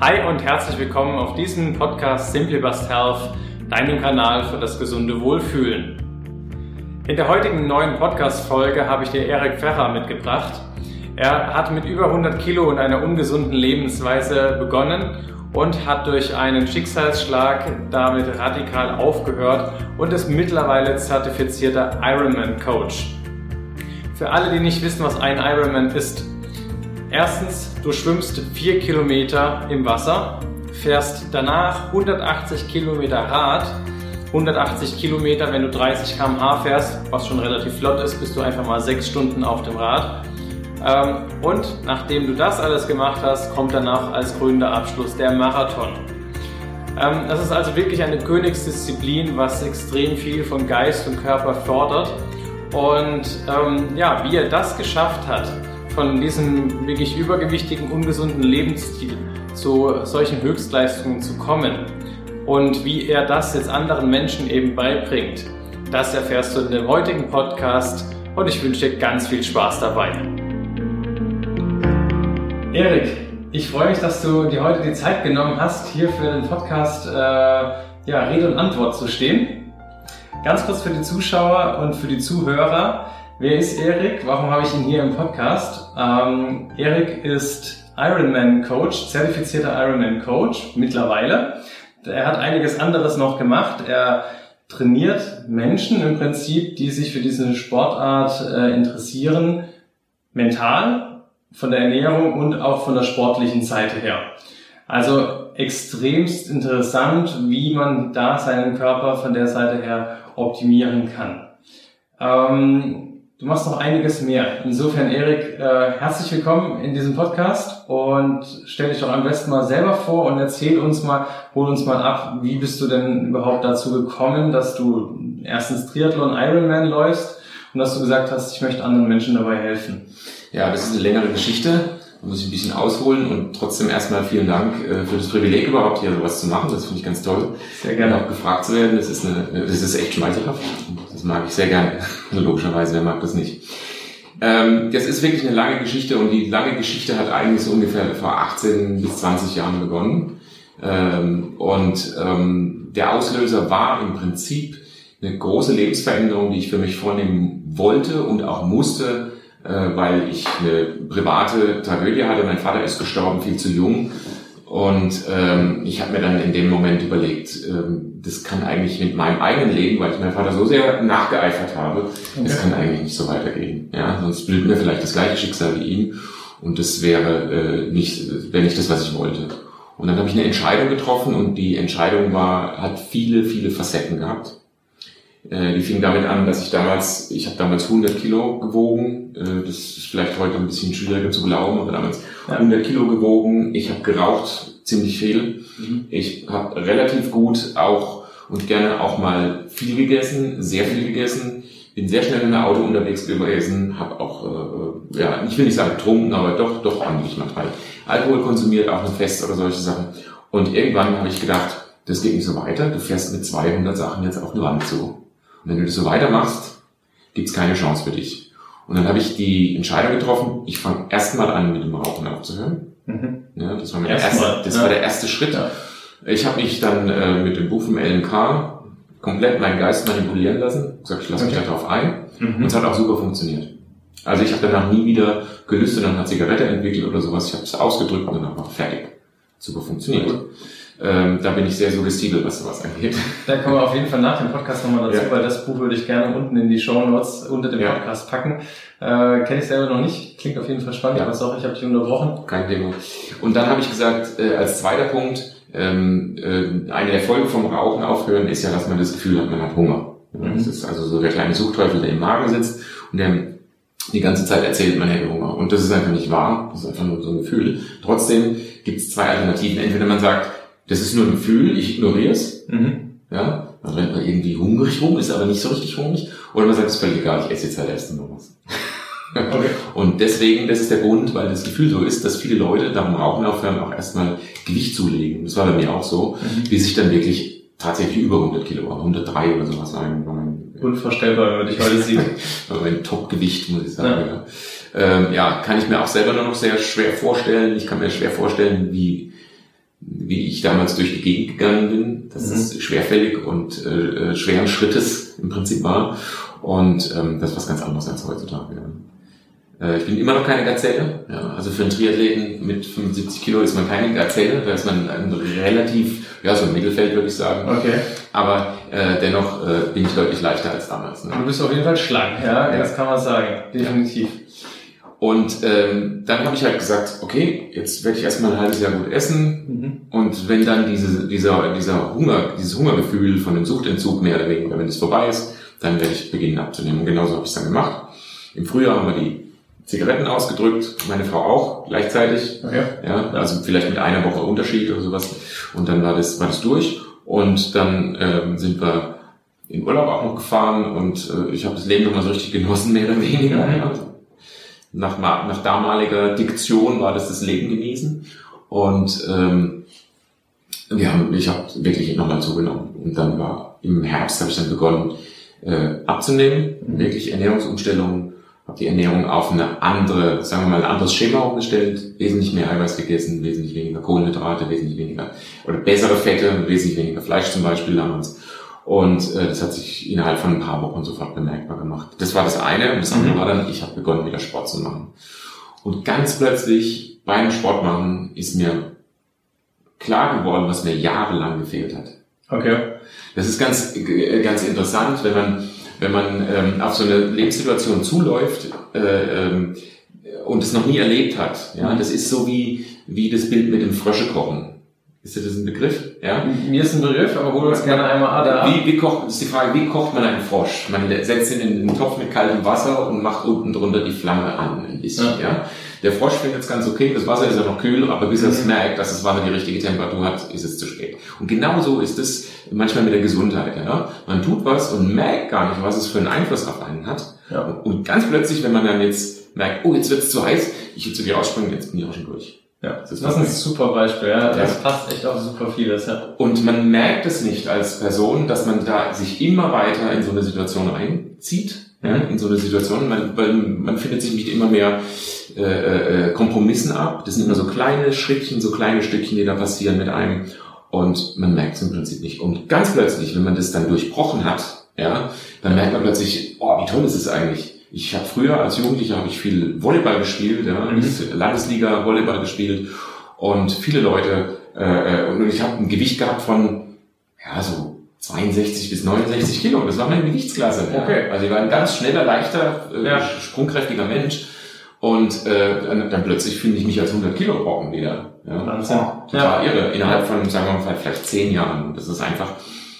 Hi und herzlich willkommen auf diesem Podcast Simply Bust Health, deinem Kanal für das gesunde Wohlfühlen. In der heutigen neuen Podcast-Folge habe ich dir Erik Ferrer mitgebracht. Er hat mit über 100 Kilo und einer ungesunden Lebensweise begonnen und hat durch einen Schicksalsschlag damit radikal aufgehört und ist mittlerweile zertifizierter Ironman Coach. Für alle, die nicht wissen, was ein Ironman ist, Erstens, du schwimmst 4 Kilometer im Wasser, fährst danach 180 Kilometer Rad. 180 Kilometer, wenn du 30 km/h fährst, was schon relativ flott ist, bist du einfach mal 6 Stunden auf dem Rad. Ähm, und nachdem du das alles gemacht hast, kommt danach als grüner Abschluss der Marathon. Ähm, das ist also wirklich eine Königsdisziplin, was extrem viel von Geist und Körper fördert. Und ähm, ja, wie er das geschafft hat, von diesem wirklich übergewichtigen, ungesunden Lebensstil zu solchen Höchstleistungen zu kommen und wie er das jetzt anderen Menschen eben beibringt, das erfährst du in dem heutigen Podcast und ich wünsche dir ganz viel Spaß dabei. Erik, ich freue mich, dass du dir heute die Zeit genommen hast, hier für den Podcast äh, ja, Rede und Antwort zu stehen. Ganz kurz für die Zuschauer und für die Zuhörer. Wer ist Erik? Warum habe ich ihn hier im Podcast? Ähm, Erik ist Ironman Coach, zertifizierter Ironman Coach mittlerweile. Er hat einiges anderes noch gemacht. Er trainiert Menschen im Prinzip, die sich für diese Sportart äh, interessieren, mental, von der Ernährung und auch von der sportlichen Seite her. Also extremst interessant, wie man da seinen Körper von der Seite her optimieren kann. Ähm, Du machst noch einiges mehr. Insofern, Erik, äh, herzlich willkommen in diesem Podcast und stell dich doch am besten mal selber vor und erzähl uns mal, hol uns mal ab, wie bist du denn überhaupt dazu gekommen, dass du erstens Triathlon Ironman läufst und dass du gesagt hast, ich möchte anderen Menschen dabei helfen. Ja, das ist eine längere Geschichte. Da muss ich ein bisschen ausholen und trotzdem erstmal vielen Dank äh, für das Privileg überhaupt hier sowas zu machen. Das finde ich ganz toll. Sehr gerne. Und auch gefragt zu werden, das ist, eine, das ist echt schmeichelhaft mag ich sehr gerne. Logischerweise, wer mag das nicht? Ähm, das ist wirklich eine lange Geschichte und die lange Geschichte hat eigentlich so ungefähr vor 18 bis 20 Jahren begonnen. Ähm, und ähm, der Auslöser war im Prinzip eine große Lebensveränderung, die ich für mich vornehmen wollte und auch musste, äh, weil ich eine private Tragödie hatte. Mein Vater ist gestorben, viel zu jung. Und ähm, ich habe mir dann in dem Moment überlegt, ähm, das kann eigentlich mit meinem eigenen Leben, weil ich meinem Vater so sehr nachgeeifert habe, okay. das kann eigentlich nicht so weitergehen. Ja, sonst bildet mir vielleicht das gleiche Schicksal wie ihm und das wäre äh, nicht, wäre nicht das, was ich wollte. Und dann habe ich eine Entscheidung getroffen und die Entscheidung war, hat viele, viele Facetten gehabt. Äh, die fing damit an, dass ich damals, ich habe damals 100 Kilo gewogen. Äh, das ist vielleicht heute ein bisschen schwieriger zu glauben, aber damals ja. 100 Kilo gewogen. Ich habe geraucht, ziemlich viel. Mhm. Ich habe relativ gut auch und gerne auch mal viel gegessen, sehr viel gegessen. Bin sehr schnell in der Auto unterwegs gewesen, habe auch, äh, ja, ich will nicht sagen getrunken, aber doch, doch ordentlich manchmal. Alkohol konsumiert, auch ein Fest oder solche Sachen. Und irgendwann habe ich gedacht, das geht nicht so weiter. Du fährst mit 200 Sachen jetzt auf die Wand zu. Und wenn du das so weitermachst, gibt es keine Chance für dich. Und dann habe ich die Entscheidung getroffen, ich fange erstmal an, mit dem Rauchen aufzuhören. Mhm. Ja, das war, mein erst erste, das ja. war der erste Schritt. Ja. Ich habe mich dann äh, mit dem Buch vom LNK komplett meinen Geist manipulieren lassen. Gesagt, ich lasse okay. mich darauf ein. Mhm. Und es hat auch super funktioniert. Also ich habe danach nie wieder gelüstet und eine Zigarette entwickelt oder sowas. Ich habe es ausgedrückt und dann war fertig. Super funktioniert. Mhm. Ähm, da bin ich sehr suggestibel, was sowas angeht. Da kommen wir auf jeden Fall nach dem Podcast nochmal dazu, ja. weil das Buch würde ich gerne unten in die Show Notes unter dem ja. Podcast packen. Äh, Kenne ich selber noch nicht, klingt auf jeden Fall spannend, ja. aber sorry, ich habe dich unterbrochen. Kein Thema. Und dann habe ich gesagt, äh, als zweiter Punkt, ähm, äh, eine der Folgen vom Rauchen aufhören ist ja, dass man das Gefühl hat, man hat Hunger. Mhm. Das ist also so der kleine Suchtteufel, der im Magen sitzt und der die ganze Zeit erzählt, man hätte Hunger. Und das ist einfach nicht wahr. Das ist einfach nur so ein Gefühl. Trotzdem gibt es zwei Alternativen. Entweder man sagt, das ist nur ein Gefühl, ich ignoriere es. Mhm. Ja, dann rennt man irgendwie hungrig rum, ist aber nicht so richtig hungrig. Oder man sagt, es ist völlig egal, ich esse jetzt halt erst noch was. Okay. Und deswegen, das ist der Grund, weil das Gefühl so ist, dass viele Leute darum Rauchen aufhören, auch erstmal Gewicht zulegen. Das war bei mir auch so, mhm. bis ich dann wirklich tatsächlich über 100 Kilo war, 103 oder sowas war mein, Unvorstellbar, wenn man dich heute sieht. mein Top-Gewicht, muss ich sagen. Ja. Ja. Ähm, ja, kann ich mir auch selber nur noch sehr schwer vorstellen. Ich kann mir schwer vorstellen, wie wie ich damals durch die Gegend gegangen bin, dass mhm. es schwerfällig und äh, äh, schweren Schrittes im Prinzip war. Und ähm, das ist was ganz anderes als heutzutage. Ja. Äh, ich bin immer noch keine Gazelle. Ja. Also für einen Triathleten mit 75 Kilo ist man keine Gazelle, da ist man ein relativ, ja, so ein Mittelfeld würde ich sagen. Okay. Aber äh, dennoch äh, bin ich deutlich leichter als damals. Ne? Du bist auf jeden Fall schlank, ja, ja. das kann man sagen, definitiv. Und ähm, dann habe ich halt gesagt, okay, jetzt werde ich erstmal ein halbes Jahr gut essen. Mhm. Und wenn dann diese, dieser, dieser Hunger, dieses Hungergefühl von dem Suchtentzug mehr oder weniger, wenn es vorbei ist, dann werde ich beginnen abzunehmen. Und genauso habe ich es dann gemacht. Im Frühjahr haben wir die Zigaretten ausgedrückt, meine Frau auch gleichzeitig. Okay. Ja, also vielleicht mit einer Woche Unterschied oder sowas. Und dann war das, war das durch. Und dann ähm, sind wir in Urlaub auch noch gefahren und äh, ich habe das Leben nochmal so richtig genossen, mehr oder weniger. Mhm. Ja nach, nach damaliger Diktion war das das Leben genießen. Und ähm, wir haben, ich habe wirklich nochmal zugenommen. Und dann war im Herbst habe ich dann begonnen äh, abzunehmen, mhm. wirklich Ernährungsumstellung, habe die Ernährung auf eine andere, sagen wir mal, ein anderes Schema umgestellt, wesentlich mehr Eiweiß gegessen, wesentlich weniger Kohlenhydrate, wesentlich weniger oder bessere Fette, wesentlich weniger Fleisch zum Beispiel damals. Und äh, das hat sich innerhalb von ein paar Wochen sofort bemerkbar gemacht. Das war das eine. Und das andere mhm. war dann, ich habe begonnen, wieder Sport zu machen. Und ganz plötzlich beim Sport machen ist mir klar geworden, was mir jahrelang gefehlt hat. Okay. Das ist ganz, äh, ganz interessant, wenn man, wenn man ähm, auf so eine Lebenssituation zuläuft äh, ähm, und es noch nie erlebt hat. Ja, mhm. das ist so wie, wie das Bild mit dem Frösche kochen. Ist das ein Begriff? Ja? Mir ist ein Begriff, aber hol uns gerne einmal da. Wie, wie kocht, ist die Frage, wie kocht man einen Frosch? Man setzt ihn in einen Topf mit kaltem Wasser und macht unten drunter die Flamme an, ein bisschen, ja. ja? Der Frosch findet es ganz okay, das Wasser ist ja noch kühl, aber bis er es mhm. merkt, dass das Wasser die richtige Temperatur hat, ist es zu spät. Und genauso ist es manchmal mit der Gesundheit, ja? Man tut was und merkt gar nicht, was es für einen Einfluss auf einen hat. Ja. Und ganz plötzlich, wenn man dann jetzt merkt, oh, jetzt wird es zu heiß, ich will zu dir rausspringen, jetzt bin ich auch schon durch. Ja, das ist, das ist ein super Beispiel, ja. Das ja. passt echt auf super vieles, ja. Und man merkt es nicht als Person, dass man da sich immer weiter in so eine Situation reinzieht, ja, in so eine Situation, man, weil man findet sich nicht immer mehr äh, äh, Kompromissen ab. Das sind immer so kleine Schrittchen, so kleine Stückchen, die da passieren mit einem. Und man merkt es im Prinzip nicht. Und ganz plötzlich, wenn man das dann durchbrochen hat, ja, dann merkt man plötzlich, oh, wie toll ist es eigentlich ich habe früher als Jugendlicher habe ich viel Volleyball gespielt, ja, mhm. Landesliga Volleyball gespielt und viele Leute äh, und ich habe ein Gewicht gehabt von ja so 62 bis 69 Kilo. Das war meine Gewichtsklasse. Okay. Ja. Also ich war ein ganz schneller, leichter, äh, ja. sprungkräftiger Mensch. Und äh, dann, dann plötzlich finde ich mich als 100 Kilo Brocken wieder. Ja. Wahnsinn. Total ja. irre. Innerhalb von, sagen wir mal, vielleicht zehn Jahren. Das ist einfach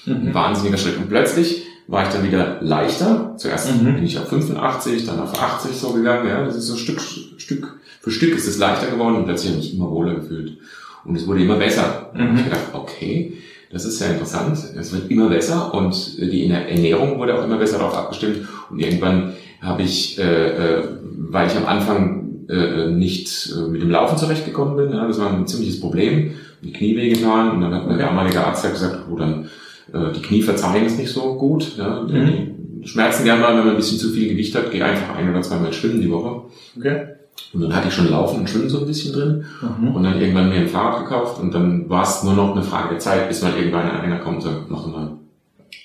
mhm. ein wahnsinniger Schritt. Und plötzlich war ich dann wieder leichter. Zuerst mhm. bin ich auf 85, dann auf 80 so gegangen. Ja, das ist so Stück, Stück für Stück ist es leichter geworden und plötzlich habe ich mich immer wohler gefühlt. Und es wurde immer besser. Mhm. Und ich gedacht, okay, das ist ja interessant. Es wird immer besser und die Ernährung wurde auch immer besser darauf abgestimmt. Und irgendwann habe ich, äh, äh, weil ich am Anfang äh, nicht äh, mit dem Laufen zurechtgekommen bin, ja, das war ein ziemliches Problem, die Knie wehgetan und dann hat mein damaliger Arzt gesagt, oh, dann äh, die Knie verzeihen es nicht so gut. Ja. Mhm. Die schmerzen gerne mal, wenn man ein bisschen zu viel Gewicht hat. Geh einfach ein oder zweimal schwimmen die Woche. Okay. Und dann hatte ich schon Laufen und Schwimmen so ein bisschen drin. Mhm. Und dann irgendwann mir ein Fahrrad gekauft. Und dann war es nur noch eine Frage der Zeit, bis mal irgendwann einer kommt und sagt, mach mal,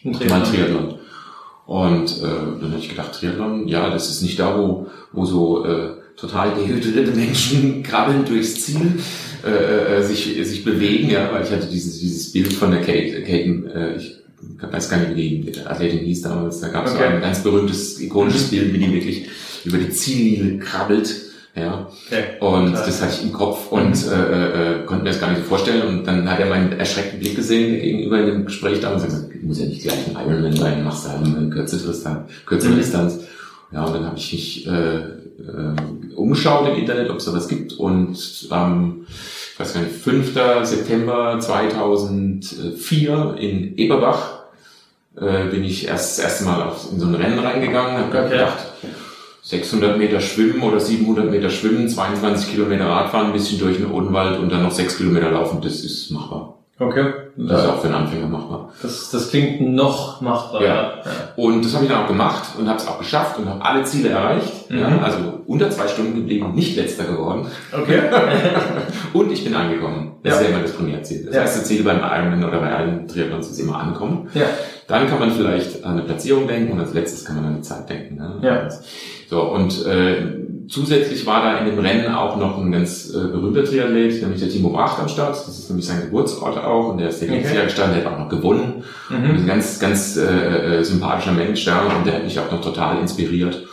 ein Triathlon. Und äh, dann habe ich gedacht, Triathlon, ja, das ist nicht da, wo, wo so äh, total dehydrierte Menschen krabbeln durchs Ziel, äh, äh, sich, sich bewegen, ja, weil ich hatte dieses, dieses Bild von der Kate, Kate äh, ich weiß gar nicht, wie die Athletin hieß damals, da gab es okay. so ein ganz berühmtes, ikonisches mhm. Bild, wie die wirklich über die Ziellinie krabbelt. Ja. Okay. Und Klar. das hatte ich im Kopf und mhm. äh, äh, konnte mir das gar nicht so vorstellen. Und dann hat er meinen erschreckten Blick gesehen gegenüber in dem Gespräch damals und gesagt, muss ja nicht gleich ein Ironman sein, machst du halt eine kürzere Distanz. Kürzere mhm. Ja, und dann habe ich mich äh, äh, umgeschaut im Internet, ob es da was gibt. Und am, ich weiß gar nicht, 5. September 2004 in Eberbach äh, bin ich erst das erste Mal auf, in so ein Rennen reingegangen, habe okay. gedacht, 600 Meter schwimmen oder 700 Meter schwimmen, 22 Kilometer Radfahren, ein bisschen durch den Odenwald und dann noch 6 Kilometer laufen, das ist machbar. Okay. Das ist auch für einen Anfänger machbar. Das, das klingt noch machbar. Ja. Und das habe ich dann auch gemacht und habe es auch geschafft und habe alle Ziele erreicht. Mhm. Ja, also unter zwei Stunden geblieben, nicht letzter geworden. Okay. Und ich bin angekommen. Das Ja. ist ja immer das Primärziel. Das Ja. erste Ziel beim Ironman oder bei allen Triathlons ist immer ankommen. ja. Dann kann man vielleicht an eine Platzierung denken und als letztes kann man an die Zeit denken. Ne? Ja. So, und äh, zusätzlich war da in dem Rennen auch noch ein ganz äh, berühmter Triathlet, nämlich der Timo Bracht am Start. Das ist nämlich sein Geburtsort auch und der ist der Okay. okay. gestanden, der hat auch noch gewonnen. Mhm. Ein ganz, ganz äh, äh, sympathischer Mensch da und der hat mich auch noch total inspiriert.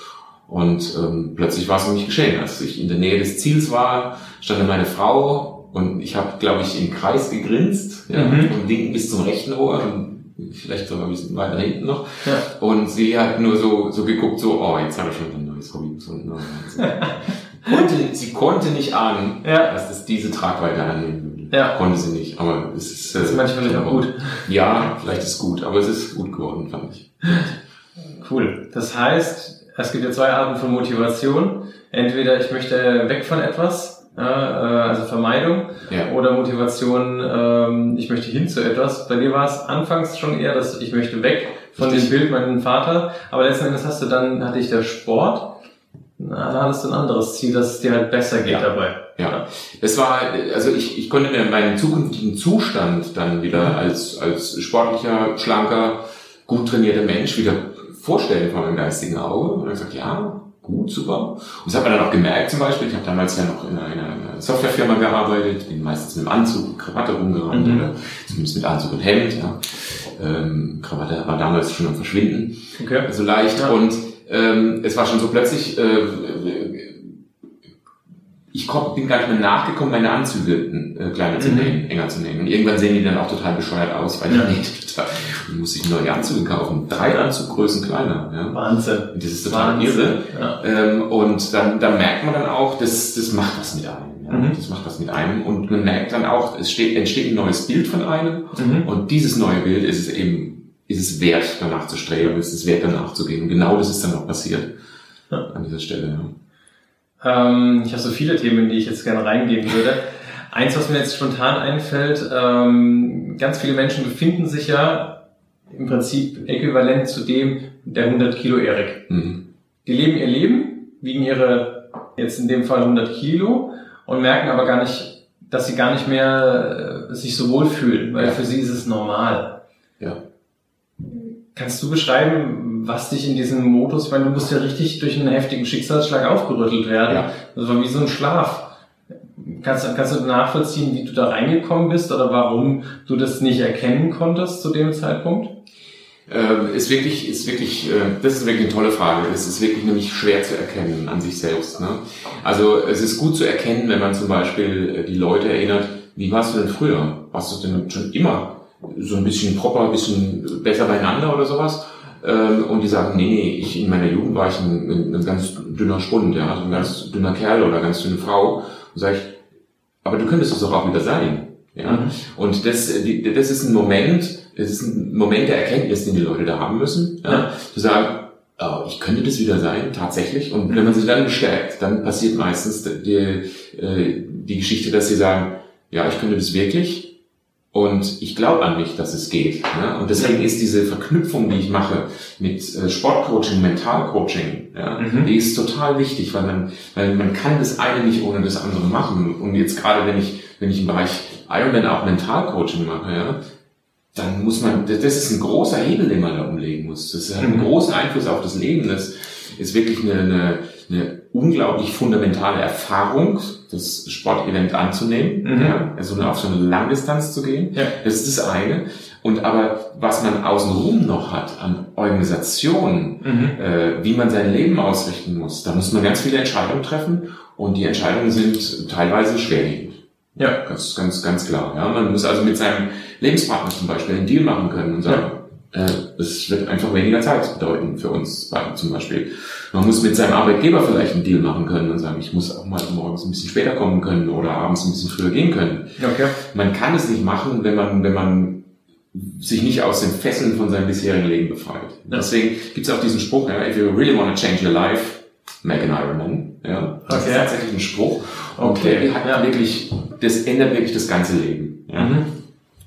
Und ähm, plötzlich war es um mich geschehen. Als ich in der Nähe des Ziels war, stand da meine Frau und ich habe, glaube ich, im Kreis gegrinst, ja, Mhm. vom linken bis zum rechten Ohr und vielleicht sogar ein bisschen weiter hinten noch. Ja. Und sie hat nur so, so geguckt, so, oh, jetzt hat er schon ein neues Hobby gefunden. Oh, sie, konnte, sie konnte nicht ahnen, Ja. dass es diese Tragweite annehmen würde. Ja. Konnte sie nicht, aber es ist... Das ist manchmal nicht auch gut. Ja, vielleicht ist es gut, aber es ist gut geworden, fand ich. Cool. Das heißt, es gibt ja zwei Arten von Motivation. Entweder ich möchte weg von etwas, äh, äh, also Vermeidung, Ja. oder Motivation, ähm, ich möchte hin zu etwas. Bei dir war es anfangs schon eher, dass ich möchte weg von Richtig. dem Bild meinem Vater, aber letzten Endes hast du dann, hatte ich der Sport, na, da hattest du ein anderes Ziel, dass es dir halt besser geht Ja. dabei. Ja, es war, also ich, ich konnte mir meinen zukünftigen Zustand dann wieder als, als sportlicher, schlanker, gut trainierter Mensch wieder vorstellen vor meinem geistigen Auge. Und dann gesagt, ja, gut, super. Und das hat man dann auch gemerkt zum Beispiel, ich habe damals ja noch in einer Softwarefirma gearbeitet, bin meistens mit dem Anzug und Krawatte rumgerannt, Mhm. oder zumindest mit Anzug und Hemd. Ja. Ähm, Krawatte war damals schon am Verschwinden Okay. so leicht Ja. und ähm, es war schon so plötzlich, äh, ich bin gar nicht mehr nachgekommen, meine Anzüge äh, kleiner zu Mhm. nähen, enger zu nähen. Und irgendwann sehen die dann auch total bescheuert aus, weil Ja. ich nähte total, und musste ich neue Anzüge kaufen. Drei Anzuggrößen kleiner. Ja. Wahnsinn. Und das ist total Wahnsinn. irre. Ja. Ähm, und dann, dann merkt man dann auch, das, das macht was mit einem. Ja. Mhm. Das macht was mit einem. Und man merkt dann auch, es steht, entsteht ein neues Bild von einem. Mhm. Und dieses neue Bild ist es eben, ist es wert, danach zu streben, ist es wert, danach zu gehen. Und genau das ist dann auch passiert. Ja. An dieser Stelle, ja. Ähm, ich habe so viele Themen, in die ich jetzt gerne reingehen würde. Eins, was mir jetzt spontan einfällt, ähm, ganz viele Menschen befinden sich ja im Prinzip äquivalent zu dem der 100 Kilo Erik. Mhm. Die leben ihr Leben, wiegen ihre, jetzt in dem Fall 100 Kilo und merken aber gar nicht, dass sie gar nicht mehr äh, sich so wohl fühlen, weil Ja. für sie ist es normal. Ja. Kannst du beschreiben, was dich in diesem Modus, weil du musst ja richtig durch einen heftigen Schicksalsschlag aufgerüttelt werden. Ja. Das war wie so ein Schlaf. Kannst, kannst du nachvollziehen, wie du da reingekommen bist oder warum du das nicht erkennen konntest zu dem Zeitpunkt? Ähm, ist wirklich, ist wirklich, äh, das ist wirklich eine tolle Frage. Es ist wirklich nämlich schwer zu erkennen an sich selbst. Ne? Also es ist gut zu erkennen, wenn man zum Beispiel äh, die Leute erinnert, wie warst du denn früher? Warst du denn schon immer so ein bisschen proper, ein bisschen besser beieinander oder sowas? Ähm, und die sagen, nee, nee, ich, in meiner Jugend war ich ein, ein, ganz dünner Spund, ja, also ein ganz dünner Kerl oder ganz dünne Frau. Und sag ich, aber du könntest es doch auch wieder sein. Ja? Mhm. Und das, das ist ein Moment, das ist ein Moment der Erkenntnis, den die Leute da haben müssen. Ja? Ja. Zu sagen, oh, ich könnte das wieder sein, tatsächlich. Und wenn man sich dann bestärkt, dann passiert meistens die, äh, die Geschichte, dass sie sagen, ja, ich könnte das wirklich. Und ich glaube an mich, dass es geht. Ne? Und deswegen ist diese Verknüpfung, die ich mache mit äh, Sportcoaching, Mentalcoaching, ja, Mhm. die ist total wichtig, weil man, weil man kann das eine nicht ohne das andere machen. Und jetzt gerade, wenn ich, wenn ich im Bereich Ironman auch Mentalcoaching mache, ja, dann muss man, das das ist ein großer Hebel, den man da umlegen muss. Das hat einen Mhm. großen Einfluss auf das Leben. Das ist wirklich eine, eine, eine unglaublich fundamentale Erfahrung, das Sportevent anzunehmen, Mhm. ja, also auf so eine Langdistanz zu gehen. Ja. Das ist das eine. Und aber was man außenrum noch hat an Organisation, Mhm. äh, wie man sein Leben ausrichten muss, da muss man ganz viele Entscheidungen treffen und die Entscheidungen sind teilweise schwerwiegend. Ja. Ganz, ganz, ganz klar. Ja, man muss also mit seinem Lebenspartner zum Beispiel einen Deal machen können und sagen, äh, es wird einfach weniger Zeit bedeuten für uns beide zum Beispiel. Man muss mit seinem Arbeitgeber vielleicht einen Deal machen können und sagen, ich muss auch mal morgens ein bisschen später kommen können oder abends ein bisschen früher gehen können. Okay. Man kann es nicht machen, wenn man, wenn man sich nicht aus den Fesseln von seinem bisherigen Leben befreit. Ja. Deswegen gibt es auch diesen Spruch, if you really want to change your life, make an Ironman. Ja, das Okay. ist tatsächlich ein Spruch. Und Okay, der hat ja. wirklich, das ändert wirklich das ganze Leben. Ja. Mhm.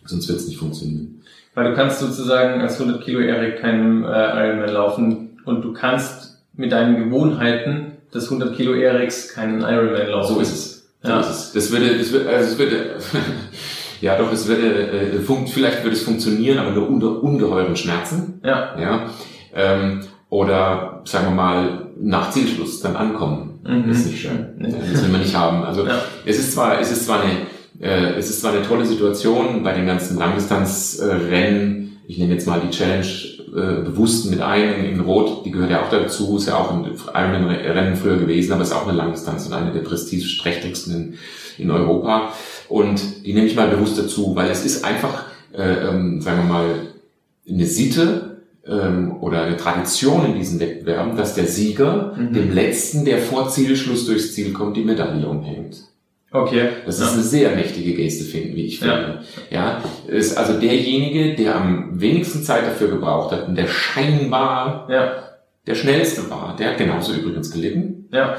Sonst wird es nicht funktionieren. Weil du kannst sozusagen als 100 Kilo Erik keinem äh, Ironman laufen und du kannst mit deinen Gewohnheiten des 100 Kilo Eriks keinen Ironman laufen. So ist es. So Ja. ist es. Das würde, das würde, also es würde, ja doch, es würde, äh, funkt, vielleicht würde es funktionieren, aber nur unter ungeheuren Schmerzen. Ja. Ja. Ähm, oder sagen wir mal nach Zielschluss dann ankommen. Mhm. ist nicht schön. Nee. Das will man nicht haben. Also Ja. es ist zwar, es ist zwar eine, äh, es ist zwar eine tolle Situation bei den ganzen Langdistanzrennen. Ich nehme jetzt mal die Challenge äh, bewusst mit ein in, in Rot. Die gehört ja auch dazu. Ist ja auch ein Ironman-Rennen früher gewesen, aber ist auch eine Langdistanz und eine der prestigeträchtigsten in, in Europa. Und die nehme ich mal bewusst dazu, weil es ist einfach, äh, ähm, sagen wir mal, eine Sitte ähm, oder eine Tradition in diesen Wettbewerben, dass der Sieger Mhm. dem Letzten, der vor Zielschluss durchs Ziel kommt, die Medaille umhängt. Okay. Das ja. ist eine sehr mächtige Geste, finden, wie ich finde. Ja. ist also derjenige, der am wenigsten Zeit dafür gebraucht hat und der scheinbar ja. der schnellste war, der hat genauso übrigens gelitten. Ja.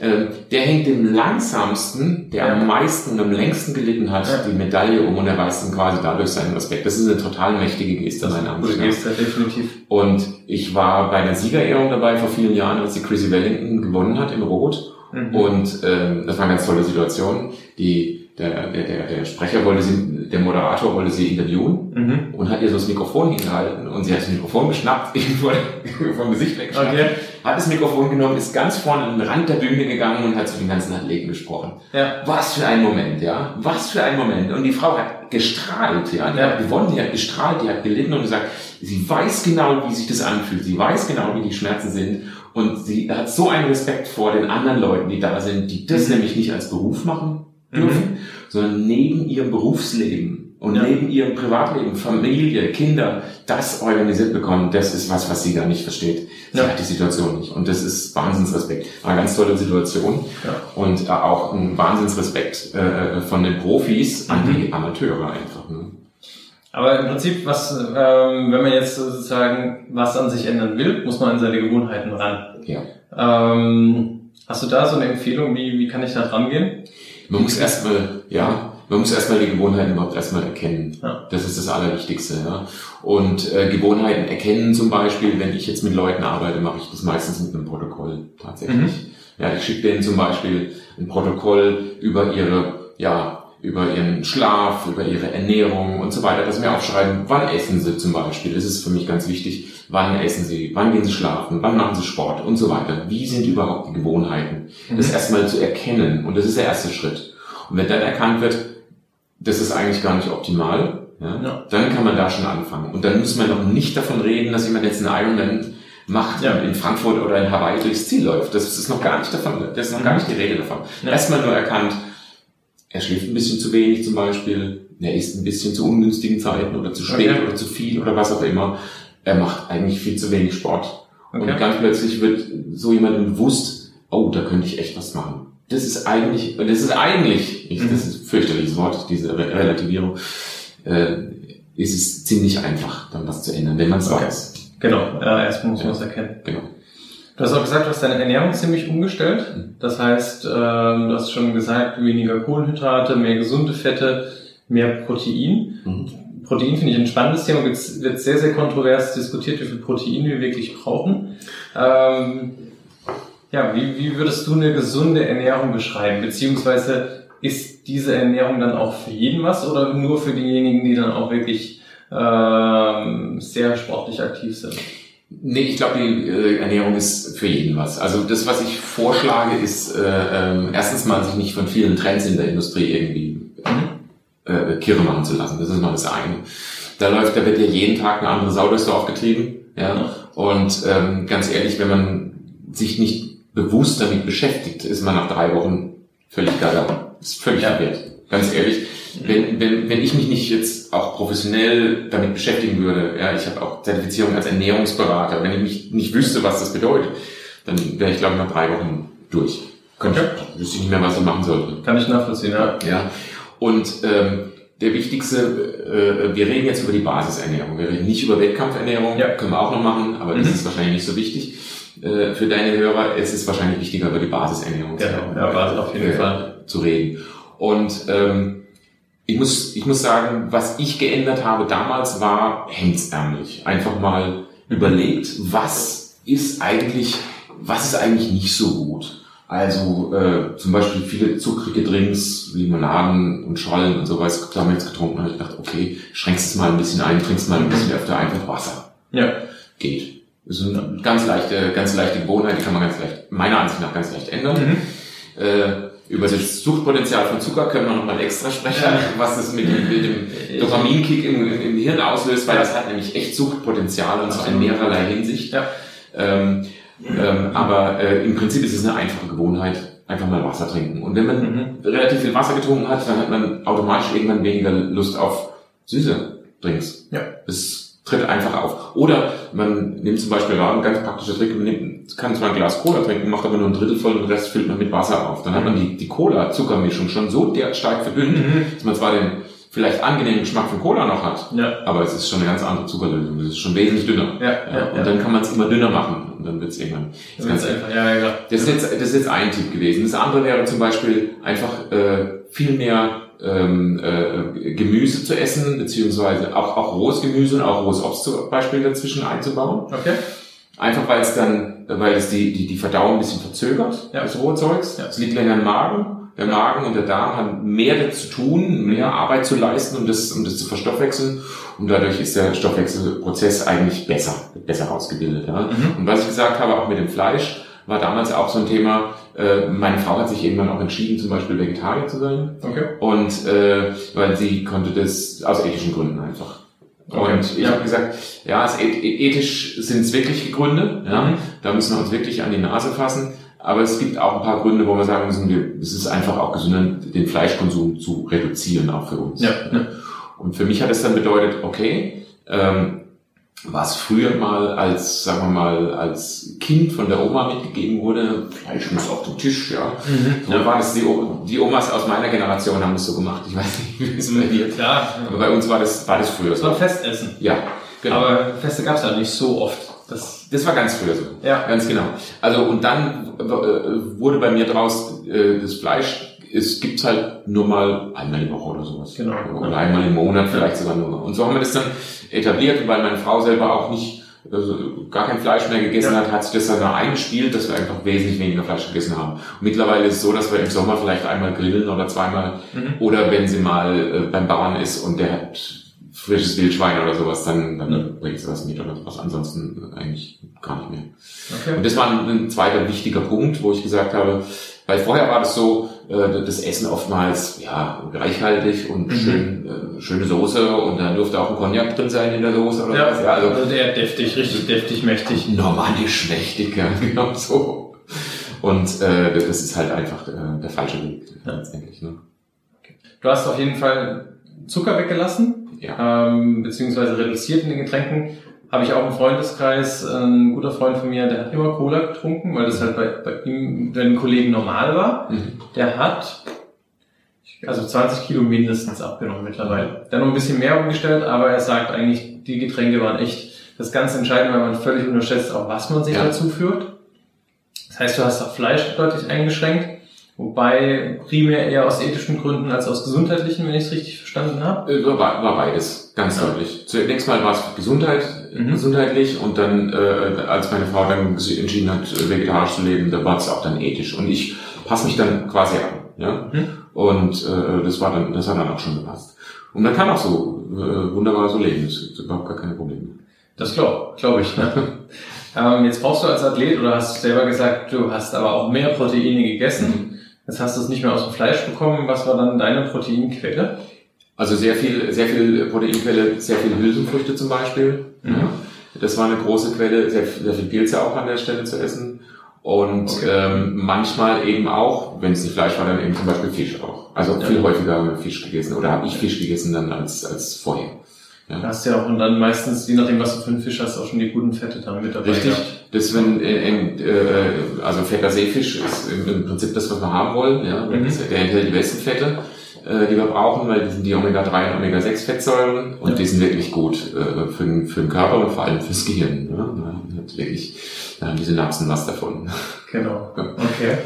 Ähm, der hängt dem langsamsten, der Ja. am meisten und am längsten gelitten hat, Ja. die Medaille um und er weiß dann quasi dadurch seinen Respekt. Das ist eine total mächtige Geste, Das ist meiner eine gute Ansicht nach. Geste, definitiv. Und ich war bei einer Siegerehrung dabei vor vielen Jahren, als die Chrissy Wellington gewonnen hat in Rot. Mhm. Und ähm, das war eine ganz tolle Situation. Die, der, der, der, der Sprecher wollte sie, der Moderator wollte sie interviewen Mhm. und hat ihr so das Mikrofon hingehalten und sie hat das Mikrofon geschnappt, irgendwo vom Gesicht weggeschnappt, Okay. hat das Mikrofon genommen, ist ganz vorne an den Rand der Bühne gegangen und hat zu den ganzen Athleten gesprochen. Ja. Was für ein Moment, ja. Was für ein Moment. Und die Frau hat gestrahlt, ja. Die Ja. hat gewonnen, die hat gestrahlt, die hat gelitten und gesagt, sie weiß genau, wie sich das anfühlt. Sie weiß genau, wie die Schmerzen sind. Und sie hat so einen Respekt vor den anderen Leuten, die da sind, die das Mhm. nämlich nicht als Beruf machen dürfen, sondern neben ihrem Berufsleben und Ja. neben ihrem Privatleben, Familie, Kinder, das organisiert bekommen, das ist was, was sie gar nicht versteht. Sie Ja. hat die Situation nicht. Und das ist Wahnsinnsrespekt. Eine ganz tolle Situation. Ja. Und äh, auch ein Wahnsinnsrespekt äh, von den Profis an Mhm. die Amateure einfach. Ne? Aber im Prinzip, was, ähm, wenn man jetzt sozusagen was an sich ändern will, muss man an seine Gewohnheiten ran. Ja. Ähm, hast du da so eine Empfehlung, wie, wie kann ich da dran gehen? Man muss erstmal, ja, man muss erstmal die Gewohnheiten überhaupt erstmal erkennen. Ja. Das ist das Allerwichtigste. Ja. Und äh, Gewohnheiten erkennen zum Beispiel, wenn ich jetzt mit Leuten arbeite, mache ich das meistens mit einem Protokoll tatsächlich. Mhm. Ja, ich schicke denen zum Beispiel ein Protokoll über ihre, ja, über ihren Schlaf, über ihre Ernährung und so weiter, dass mir aufschreiben, wann essen sie zum Beispiel. Das ist für mich ganz wichtig. Wann essen sie? Wann gehen sie schlafen? Wann machen sie Sport? Und so weiter. Wie sind überhaupt die Gewohnheiten? Das Mhm. erstmal zu erkennen. Und das ist der erste Schritt. Und wenn dann erkannt wird, das ist eigentlich gar nicht optimal, ja, Ja. dann kann man da schon anfangen. Und dann muss man noch nicht davon reden, dass jemand jetzt einen Ironman macht Ja. in Frankfurt oder in Hawaii durchs Ziel läuft. Das ist noch gar nicht davon, das ist noch gar nicht die Rede davon. Erstmal nur erkannt, er schläft ein bisschen zu wenig zum Beispiel, er isst ein bisschen zu ungünstigen Zeiten oder zu spät Okay. oder zu viel oder was auch immer. Er macht eigentlich viel zu wenig Sport. Okay. Und ganz plötzlich wird so jemandem bewusst, oh, da könnte ich echt was machen. Das ist eigentlich, das ist eigentlich, ich, Mhm. das ist ein fürchterliches Wort, diese Re Relativierung, äh, ist es ziemlich einfach, dann was zu ändern, wenn man es Okay. weiß. Genau, ja, erstmal muss Ja. man es erkennen. Genau. Du hast auch gesagt, du hast deine Ernährung ziemlich umgestellt. Das heißt, ähm, du hast schon gesagt, weniger Kohlenhydrate, mehr gesunde Fette, mehr Protein. Mhm. Protein finde ich ein spannendes Thema, wird, wird sehr, sehr kontrovers diskutiert, wie viel Protein wir wirklich brauchen. Ähm, ja, wie, wie würdest du eine gesunde Ernährung beschreiben? Beziehungsweise ist diese Ernährung dann auch für jeden was oder nur für diejenigen, die dann auch wirklich ähm, sehr sportlich aktiv sind? Nee, ich glaube, die äh, Ernährung ist für jeden was. Also das, was ich vorschlage, ist äh, ähm, erstens mal sich nicht von vielen Trends in der Industrie irgendwie äh, kirre machen zu lassen. Das ist mal das eine. Da läuft, da wird ja jeden Tag eine andere Sau durchs Dorf getrieben. Ja. Und ähm, ganz ehrlich, wenn man sich nicht bewusst damit beschäftigt, ist man nach drei Wochen völlig gaga. Ist völlig Ja. verwirrt. Ganz ehrlich. Wenn, wenn, wenn ich mich nicht jetzt auch professionell damit beschäftigen würde, ja, ich habe auch Zertifizierung als Ernährungsberater, wenn ich mich nicht wüsste, was das bedeutet, dann wäre ich, glaube ich, nach drei Wochen durch. Könnte, wüsste ich nicht mehr, was ich machen sollte. Kann ich nachvollziehen, ja. Ja. Und ähm, der wichtigste, äh, wir reden jetzt über die Basisernährung. Wir reden nicht über Wettkampfernährung, Ja. können wir auch noch machen, aber das Mhm. ist wahrscheinlich nicht so wichtig. Äh, für deine Hörer es ist wahrscheinlich wichtiger, über die Basisernährung zu- Genau, ja, Basis auf jeden äh, Fall. zu reden. Und ähm, ich muss, ich muss sagen, was ich geändert habe damals war hemdsärmlich. Einfach mal überlegt, was ist eigentlich, was ist eigentlich nicht so gut. Also äh, zum Beispiel viele zuckrige Drinks, Limonaden und Schollen und sowas, da haben wir jetzt getrunken und ich gedacht, okay, schränkst es mal ein bisschen ein, trinkst mal ein bisschen öfter einfach Wasser. Ja. Geht. Das ist eine ganz leichte, ganz leichte Gewohnheit, die kann man ganz leicht, meiner Ansicht nach ganz leicht ändern. Mhm. Äh, über das Suchtpotenzial von Zucker können wir nochmal extra sprechen, Ja. was das mit, dem- mit dem Dopaminkick im, im, Hirn auslöst, weil das hat nämlich echt Suchtpotenzial und zwar in mehrerlei Hinsicht. Ja. Ähm, ähm, aber äh, im Prinzip ist es eine einfache Gewohnheit, einfach mal Wasser trinken. Und wenn man Mhm. relativ viel Wasser getrunken hat, dann hat man automatisch irgendwann weniger Lust auf süße Drinks. Ja. Es tritt einfach auf. Oder man nimmt zum Beispiel ja, ein ganz praktischer Trick, man nimmt, kann zwar ein Glas Cola trinken, macht aber nur ein Drittel voll und den Rest füllt man mit Wasser auf. Dann hat man die, die Cola-Zuckermischung schon so stark verdünnt, Mhm. dass man zwar den vielleicht angenehmen Geschmack von Cola noch hat, Ja. aber es ist schon eine ganz andere Zuckerlösung. Es ist schon wesentlich dünner. Ja, Ja, und dann kann man es immer dünner machen und dann wird es irgendwann. Das ist einfach, ja, ja, Das ist, jetzt, das ist jetzt ein Tipp gewesen. Das andere wäre zum Beispiel einfach äh, viel mehr ähm, äh, Gemüse zu essen, beziehungsweise auch, auch rohes Gemüse und auch rohes Obst zum Beispiel dazwischen einzubauen. Okay. Einfach weil es dann, weil es die, die, die Verdauung ein bisschen verzögert, Ja. das rohe Zeugs. Ja. Es liegt länger im Magen. Der Magen und der Darm haben mehr dazu tun, mehr Arbeit zu leisten, um das, um das zu verstoffwechseln. Und dadurch ist der Stoffwechselprozess eigentlich besser, besser ausgebildet. Ja. Mhm. Und was ich gesagt habe, auch mit dem Fleisch, war damals auch so ein Thema. Äh, meine Frau hat sich irgendwann auch entschieden, zum Beispiel Vegetarier zu sein. Okay. Und äh, weil sie konnte das aus ethischen Gründen einfach. Okay. Und ich Ja. habe gesagt, ja, es, eth- ethisch sind es wirkliche Gründe. Ja, Mhm. da müssen wir uns wirklich an die Nase fassen. Aber es gibt auch ein paar Gründe, wo wir sagen müssen, wir, es ist einfach auch gesünder, den Fleischkonsum zu reduzieren, auch für uns. Ja. ja. Und für mich hat es dann bedeutet, okay, ähm, was früher mal als, sagen wir mal, als Kind von der Oma mitgegeben wurde, Fleisch muss auf den Tisch, ja. So Ja. war das, die, die Omas aus meiner Generation haben das so gemacht. Ich weiß nicht, wie es bei dir. Klar. Aber bei uns war das, war das früher Das war so. Festessen. Ja, genau. Aber Feste gab es ja nicht so oft. Das, das war ganz früher so. ja. Ganz genau. Also und dann äh, wurde bei mir draus äh, das Fleisch, es gibt's halt nur mal einmal die Woche oder sowas. Genau. Oder einmal im Monat vielleicht sogar nur. Und so haben wir das dann etabliert, und weil meine Frau selber auch nicht also gar kein Fleisch mehr gegessen Ja. hat, hat sich das dann eingespielt, dass wir einfach wesentlich weniger Fleisch gegessen haben. Und mittlerweile ist es so, dass wir im Sommer vielleicht einmal grillen oder zweimal Mhm. oder wenn sie mal äh, beim Bauern ist und der hat frisches Wildschwein oder sowas, dann, dann Ja. bringt sie was mit oder was. Ansonsten eigentlich gar nicht mehr. Okay. Und das war ein, ein zweiter wichtiger Punkt, wo ich gesagt habe, weil vorher war das so, äh, das Essen oftmals ja reichhaltig und Mhm. schön, äh, schöne Soße und dann durfte auch ein Cognac drin sein in der Soße oder Ja, was. Ja, also also der deftig, richtig deftig, mächtig. normannisch mächtig, ja, genau so. Und äh, das ist halt einfach äh, der falsche Weg Ja. letztendlich. Ne? Du hast auf jeden Fall Zucker weggelassen, Ja. ähm, beziehungsweise reduziert in den Getränken. Habe ich auch im Freundeskreis, ein guter Freund von mir, der hat immer Cola getrunken, weil das halt bei, bei ihm, bei den Kollegen normal war. Mhm. Der hat also 20 Kilo mindestens abgenommen mittlerweile. Dann noch ein bisschen mehr umgestellt, aber er sagt eigentlich, die Getränke waren echt das ganz Entscheidende, weil man völlig unterschätzt, auch was man sich Ja. dazu führt. Das heißt, du hast auch Fleisch deutlich eingeschränkt, wobei primär eher aus ethischen Gründen als aus gesundheitlichen, wenn ich es richtig verstanden habe. Äh, War, war beides, ganz Ja. deutlich. Zunächst mal war es Gesundheit, Mhm. gesundheitlich und dann, äh, als meine Frau dann sich entschieden hat, vegetarisch zu leben, da war es auch dann ethisch. Und ich passe mich dann quasi an. Ja? Mhm. Und äh, das war dann, das hat dann auch schon gepasst. Und man kann auch so äh, wunderbar so leben, das ist überhaupt gar keine Probleme. Das glaube glaub ich. Ne? ähm, jetzt brauchst du als Athlet, oder hast selber gesagt, du hast aber auch mehr Proteine gegessen. Jetzt hast du es nicht mehr aus dem Fleisch bekommen. Was war dann deine Proteinquelle? Also sehr viel, sehr viel Proteinquelle, sehr viel Hülsenfrüchte zum Beispiel. Mhm. Das war eine große Quelle, sehr, sehr viel Pilze auch an der Stelle zu essen. Und Okay. ähm, manchmal eben auch, wenn es nicht Fleisch war, dann eben zum Beispiel Fisch auch. Also Ja. viel häufiger haben wir Fisch gegessen oder habe ich Fisch gegessen dann als, als vorher. Du hast ja auch und dann meistens, je nachdem, was du für einen Fisch hast, auch schon die guten Fette dann mit dabei. Richtig. gehabt. Das, wenn, äh, äh, also fetter Seefisch ist im, Prinzip das, was wir haben wollen. Ja? Mhm. Der enthält die besten Fette, äh, die wir brauchen, weil die sind die Omega-3 und Omega-6-Fettsäuren und Ja. die sind wirklich gut äh, für, den, für den Körper und vor allem fürs Gehirn. Ja? Da hat wirklich, da haben die Synapsen was davon. Genau. Ja. Okay.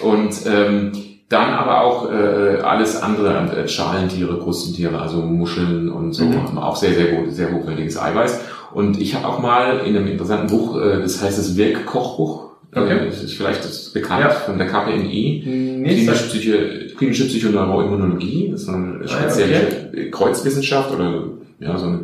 Und ähm, Dann aber auch äh, alles andere, äh, Schalentiere, Krustentiere, also Muscheln und so, Mhm. haben auch sehr, sehr gut, sehr hochwertiges Eiweiß. Und ich habe auch mal in einem interessanten Buch, äh, das heißt das Wirk-Kochbuch, Okay. äh, das ist vielleicht das bekannt Ja. von der KPNI, Nee, klinische, Psycho, klinische Psychoneuroimmunologie, das ist eine Ah, spezielle Kreuzwissenschaft oder ja, so eine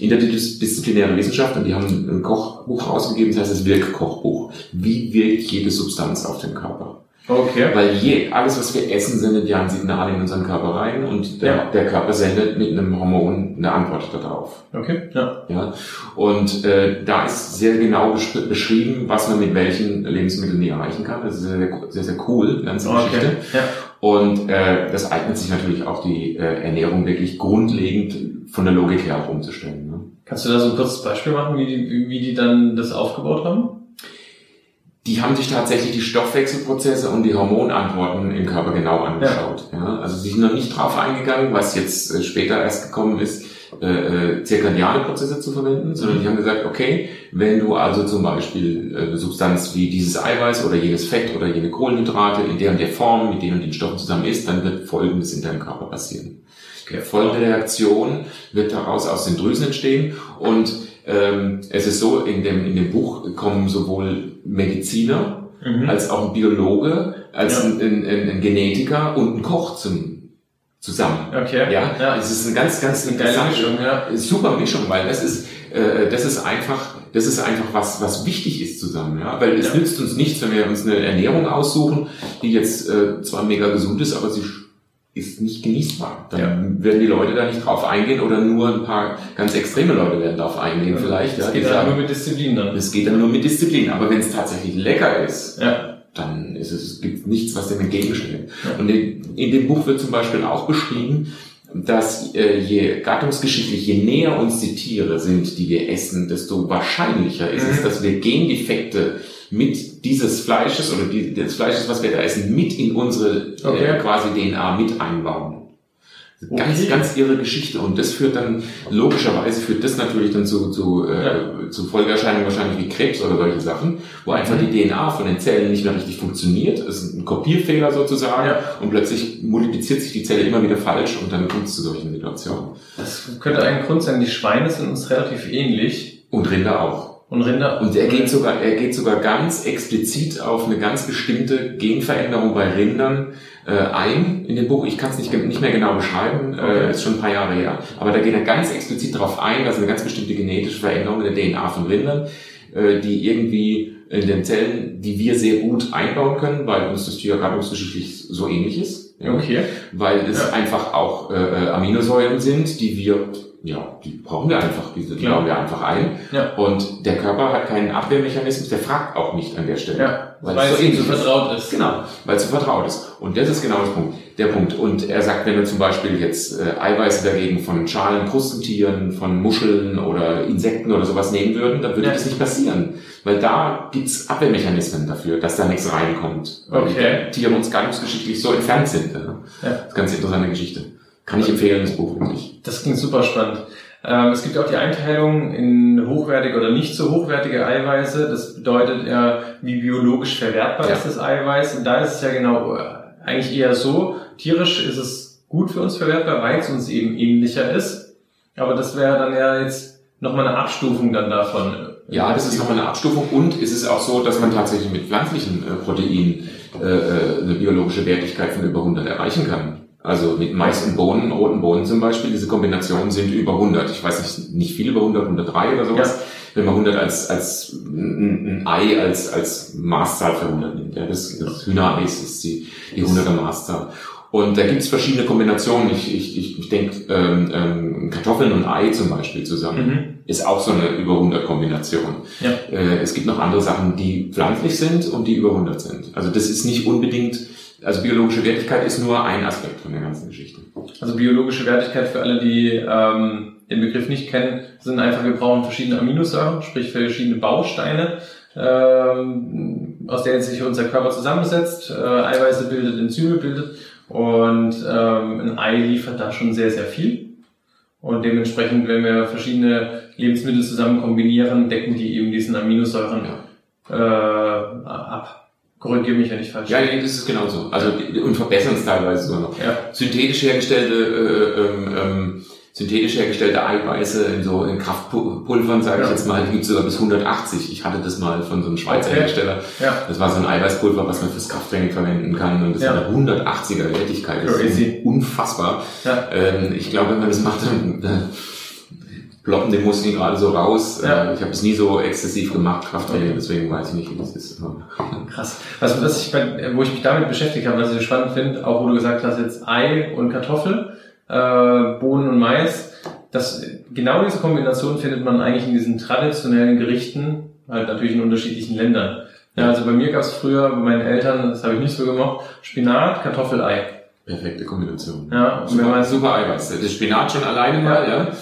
interdisziplinäre Wissenschaft und die haben ein Kochbuch rausgegeben, das heißt das Wirk-Kochbuch. Wie wirkt jede Substanz auf den Körper? Okay. Weil je, alles, was wir essen, sendet ja ein Signal in unseren Körper rein und der, Ja. der Körper sendet mit einem Hormon eine Antwort darauf. Okay. Ja. Ja? Und äh, da ist sehr genau besch- beschrieben, was man mit welchen Lebensmitteln nie erreichen kann. Das ist sehr, sehr, sehr, cool, die ganze Geschichte. Okay. Ja. Und äh, das eignet sich natürlich auch die äh, Ernährung wirklich grundlegend von der Logik her auch umzustellen. Ne? Kannst du da so ein kurzes Beispiel machen, wie die, wie die dann das aufgebaut haben? Die haben sich tatsächlich die Stoffwechselprozesse und die Hormonantworten im Körper genau angeschaut. Ja. Also sie sind noch nicht drauf eingegangen, was jetzt äh, später erst gekommen ist, äh, äh, zirkadiane Prozesse zu verwenden, sondern die haben gesagt, okay, wenn du also zum Beispiel äh, eine Substanz wie dieses Eiweiß oder jenes Fett oder jene Kohlenhydrate in der und der Form mit den und den Stoffen zusammen isst, dann wird Folgendes in deinem Körper passieren. Okay. Folgende Reaktion wird daraus aus den Drüsen entstehen und ähm, es ist so, in dem, in dem Buch kommen sowohl Mediziner Mhm. als auch ein Biologe, als Ja. ein, ein, ein, Genetiker und ein Koch zum, zusammen. Okay. Ja, Ja. es ist eine ganz, ganz Eine geile Mischung, ja. Super Mischung, weil das ist, äh, das ist einfach, das ist einfach was, was wichtig ist zusammen, ja, weil es Ja. nützt uns nichts, wenn wir uns eine Ernährung aussuchen, die jetzt äh, zwar mega gesund ist, aber sie ist nicht genießbar. Dann Ja. werden die Leute da nicht drauf eingehen oder nur ein paar ganz extreme Leute werden darauf eingehen vielleicht, ja, Das die geht dann nur mit Disziplin dann. es geht dann nur mit Disziplin, aber wenn es tatsächlich lecker ist, Ja. dann ist es, es gibt nichts, was dem entgegensteht. Ja. Und in, in dem Buch wird zum Beispiel auch beschrieben, dass äh, je gattungsgeschichtlich, je näher uns die Tiere sind, die wir essen, desto wahrscheinlicher ist es, Mhm. dass wir Gendefekte mit dieses Fleisches oder die, des Fleisches, was wir da essen, mit in unsere Okay. äh, quasi DNA mit einbauen. Ganz, Okay. ganz irre Geschichte. Und das führt dann, logischerweise führt das natürlich dann zu, zu, äh, zu Folgeerscheinungen wahrscheinlich wie Krebs oder solche Sachen, wo einfach die DNA von den Zellen nicht mehr richtig funktioniert. Es ist ein Kopierfehler sozusagen. Ja. Und plötzlich multipliziert sich die Zelle immer wieder falsch und dann kommt es zu solchen Situationen. Das könnte ein Grund sein. Die Schweine sind uns relativ ähnlich. Und Rinder auch. Und Rinder. Und er geht sogar, er geht sogar ganz explizit auf eine ganz bestimmte Genveränderung bei Rindern äh, ein in dem Buch. Ich kann es nicht, nicht mehr genau beschreiben, Okay. äh, ist schon ein paar Jahre her. Aber da geht er ganz explizit darauf ein, dass eine ganz bestimmte genetische Veränderung in der DNA von Rindern, äh, die irgendwie in den Zellen, die wir sehr gut einbauen können, weil uns das Tier gattungsgeschichtlich so ähnlich ist. Ja. Okay. Weil es Ja. einfach auch äh, äh, Aminosäuren sind, die wir, ja, die brauchen wir einfach, diese die Klar. bauen wir einfach ein. Ja. Und der Körper hat keinen Abwehrmechanismus, der fragt auch nicht an der Stelle. Ja. Weil Weil es so ihm so ist. vertraut ist. Genau, weil es so vertraut ist. Und das ist genau das Punkt, der Punkt. Und er sagt, wenn wir zum Beispiel jetzt äh, Eiweiße dagegen von Schalen, Krustentieren, von Muscheln oder Insekten oder sowas nehmen würden, dann würde Ja. das nicht passieren. Weil da gibt's Abwehrmechanismen dafür, dass da nichts reinkommt. Weil Okay. die Tiere uns gattungsgeschichtlich so entfernt sind. Ja. Ja. Das ist eine ganz interessante Geschichte. Kann ich empfehlen, das Buch wirklich. Das klingt super spannend. Ähm, es gibt auch die Einteilung in hochwertige oder nicht so hochwertige Eiweiße. Das bedeutet ja, wie biologisch verwertbar Ja. ist das Eiweiß. Und da ist es ja genau äh, eigentlich eher so, tierisch ist es gut für uns verwertbar, weil es uns eben ähnlicher ist. Aber das wäre dann ja jetzt nochmal eine Abstufung dann davon. Ja, das ist nochmal eine Abstufung und es ist auch so, dass man tatsächlich mit pflanzlichen äh, Proteinen äh, äh, eine biologische Wertigkeit von über 100 erreichen kann. Also mit Mais und Bohnen, roten Bohnen zum Beispiel, diese Kombinationen sind über 100. Ich weiß nicht, nicht viel über 100, 103 oder sowas. Wenn man 100 als, als ein, Ei als, als Maßzahl für 100 nimmt. Ja, das, das Hühnerei ist, die, die 100er Maßzahl. Und da gibt es verschiedene Kombinationen. Ich, ich, ich, ich denke, ähm, ähm, Kartoffeln und Ei zum Beispiel zusammen Mhm. ist auch so eine über 100 Kombination. Ja. Äh, es gibt noch andere Sachen, die pflanzlich sind und die über 100 sind. Also das ist nicht unbedingt, also biologische Wertigkeit ist nur ein Aspekt von der ganzen Geschichte. Also biologische Wertigkeit für alle, die ähm, den Begriff nicht kennen, sind einfach, wir brauchen verschiedene Aminosäuren, sprich verschiedene Bausteine, ähm, aus denen sich unser Körper zusammensetzt, äh, Eiweiße bildet, Enzyme bildet und ähm, ein Ei liefert da schon sehr, sehr viel. Und dementsprechend, wenn wir verschiedene Lebensmittel zusammen kombinieren, decken die eben diesen Aminosäuren äh, ab. Korrigiere mich, wenn ich falsch Ja, nee, das ist genauso. Also und verbessern es teilweise sogar noch. Ja. Synthetisch hergestellte, äh, ähm, ähm, synthetisch hergestellte Eiweiße in so in Kraftpulvern, sage Ja. ich jetzt mal, die gibt's sogar bis 180. Ich hatte das mal von so einem Schweizer Okay. Hersteller. Ja. Das war so ein Eiweißpulver, was man fürs Krafttraining verwenden kann. Und das Ja. hat eine 180er Wertigkeit. Das Crazy. ist unfassbar. Ja. Ähm, ich glaube, wenn man das macht, dann äh, ploppen die Muskeln gerade so raus. Ja. Äh, ich habe es nie so exzessiv gemacht, Krafttraining, deswegen weiß ich nicht, wie das ist. Krass. Was, was ich bei, wo ich mich damit beschäftigt habe, was ich so spannend finde, auch wo du gesagt hast, jetzt Ei und Kartoffel, äh, Bohnen und Mais, das, genau diese Kombination findet man eigentlich in diesen traditionellen Gerichten, halt natürlich in unterschiedlichen Ländern. Ja, also bei mir gab es früher, bei meinen Eltern, das habe ich nicht so gemacht, Spinat, Kartoffel, Ei. Perfekte Kombination. Ja, und wenn Super, man super Eiweiß. Das Spinat schon alleine mal, ja. Äh,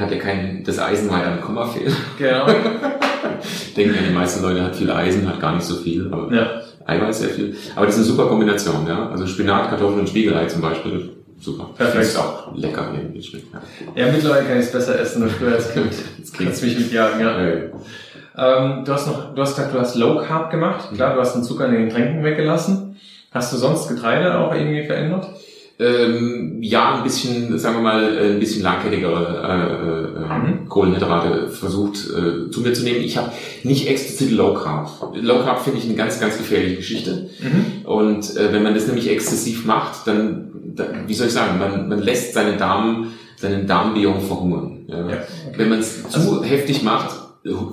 Hat ja kein, das Eisen war ja ein Komma fehlt. genau, Denken ja die meisten Leute hat viel Eisen, hat gar nicht so viel, aber ja, Eiweiß sehr viel. Aber das ist eine super Kombination, ja. Also Spinat, Kartoffeln und Spiegelei zum Beispiel, super. Perfekt. Das ist auch lecker irgendwie schmeckt. Ja. ja, mittlerweile kann ich es besser essen als früher als Kind. Jetzt Kannst klingt's. mich mitjagen, ja. Äh, Ähm, du hast noch, du hast gesagt, du hast Low Carb gemacht. Klar, du hast den Zucker in den Getränken weggelassen. Hast du sonst Getreide auch irgendwie verändert? Ähm, ja, ein bisschen, sagen wir mal, äh, ein bisschen langkettigere äh, äh, Mhm. Kohlenhydrate versucht äh, zu mir zu nehmen. Ich habe nicht explizit Low Carb. Low Carb finde ich eine ganz, ganz gefährliche Geschichte. Und äh, wenn man das nämlich exzessiv macht, dann, dann wie soll ich sagen, man, man lässt seine Darm, seinen Darmbiom verhungern. Ja. Ja, okay. Wenn man es zu heftig macht,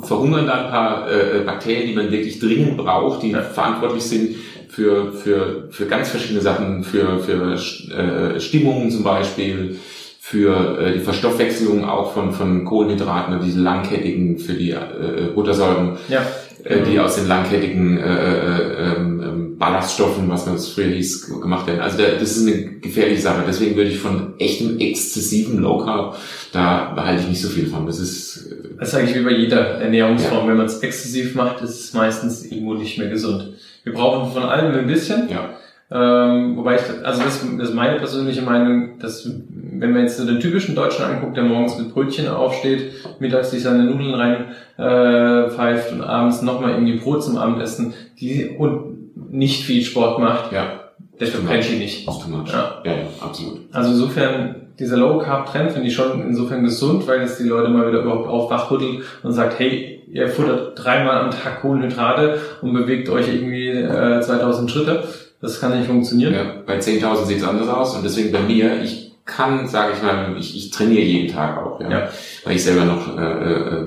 verhungern da ein paar äh, Bakterien, die man wirklich dringend braucht, die Ja. verantwortlich sind für, für, für ganz verschiedene Sachen, für, für äh, Stimmungen zum Beispiel, für äh, die Verstoffwechselung auch von, von Kohlenhydraten, also diese langkettigen, für die äh, Buttersäuren, Ja. äh, die aus den langkettigen äh, äh, ähm, ähm, Ballaststoffen, was man es früher hieß, gemacht werden. Also da, das ist eine gefährliche Sache. Deswegen würde ich von echtem exzessiven Low Carb, da behalte ich nicht so viel von. Das ist äh, Das ist eigentlich wie bei jeder Ernährungsform. Wenn man es exzessiv macht, ist es meistens irgendwo nicht mehr gesund. Wir brauchen von allem ein bisschen. ja Ähm, wobei ich, also das, das ist meine persönliche Meinung, dass wenn man jetzt den typischen Deutschen anguckt, der morgens mit Brötchen aufsteht, mittags sich seine Nudeln rein äh, pfeift und abends nochmal irgendwie Brot zum Abendessen, die und nicht viel Sport macht, ja der verbrennt die nicht. ist too much. Ja. ja, ja absolut. Also insofern, dieser Low Carb Trend finde ich schon insofern gesund, weil es die Leute mal wieder überhaupt aufwachrüttelt und sagt, hey, ihr futtert dreimal am Tag Kohlenhydrate und bewegt euch irgendwie äh, 2000 Schritte. Das kann nicht funktionieren. Ja, bei 10.000 sieht es anders aus und deswegen bei mir, ich kann, sage ich mal, ich, ich trainiere jeden Tag auch, ja, Ja. weil ich selber noch äh,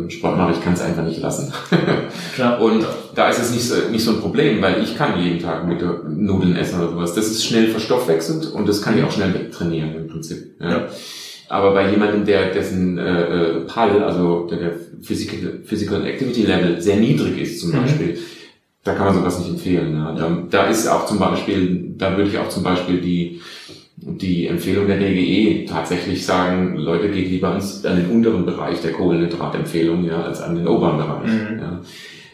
äh, Sport mache, ich kann es einfach nicht lassen. Klar. Und da ist es nicht so, nicht so ein Problem, weil ich kann jeden Tag mit Nudeln essen oder sowas. Das ist schnell verstoffwechselt und das kann ich auch schnell wegtrainieren im Prinzip. Ja. Ja. Aber bei jemandem, der dessen äh, äh, PAL, also der, der Physical, Physical Activity Level sehr niedrig ist zum Mhm. Beispiel, da kann man sowas nicht empfehlen. Ja. Da, da ist auch zum Beispiel, da würde ich auch zum Beispiel die die Empfehlung der DGE tatsächlich sagen, Leute, geht lieber ans, an den unteren Bereich der Kohlenhydratempfehlung, ja, als an den oberen Bereich. Mhm. Ja.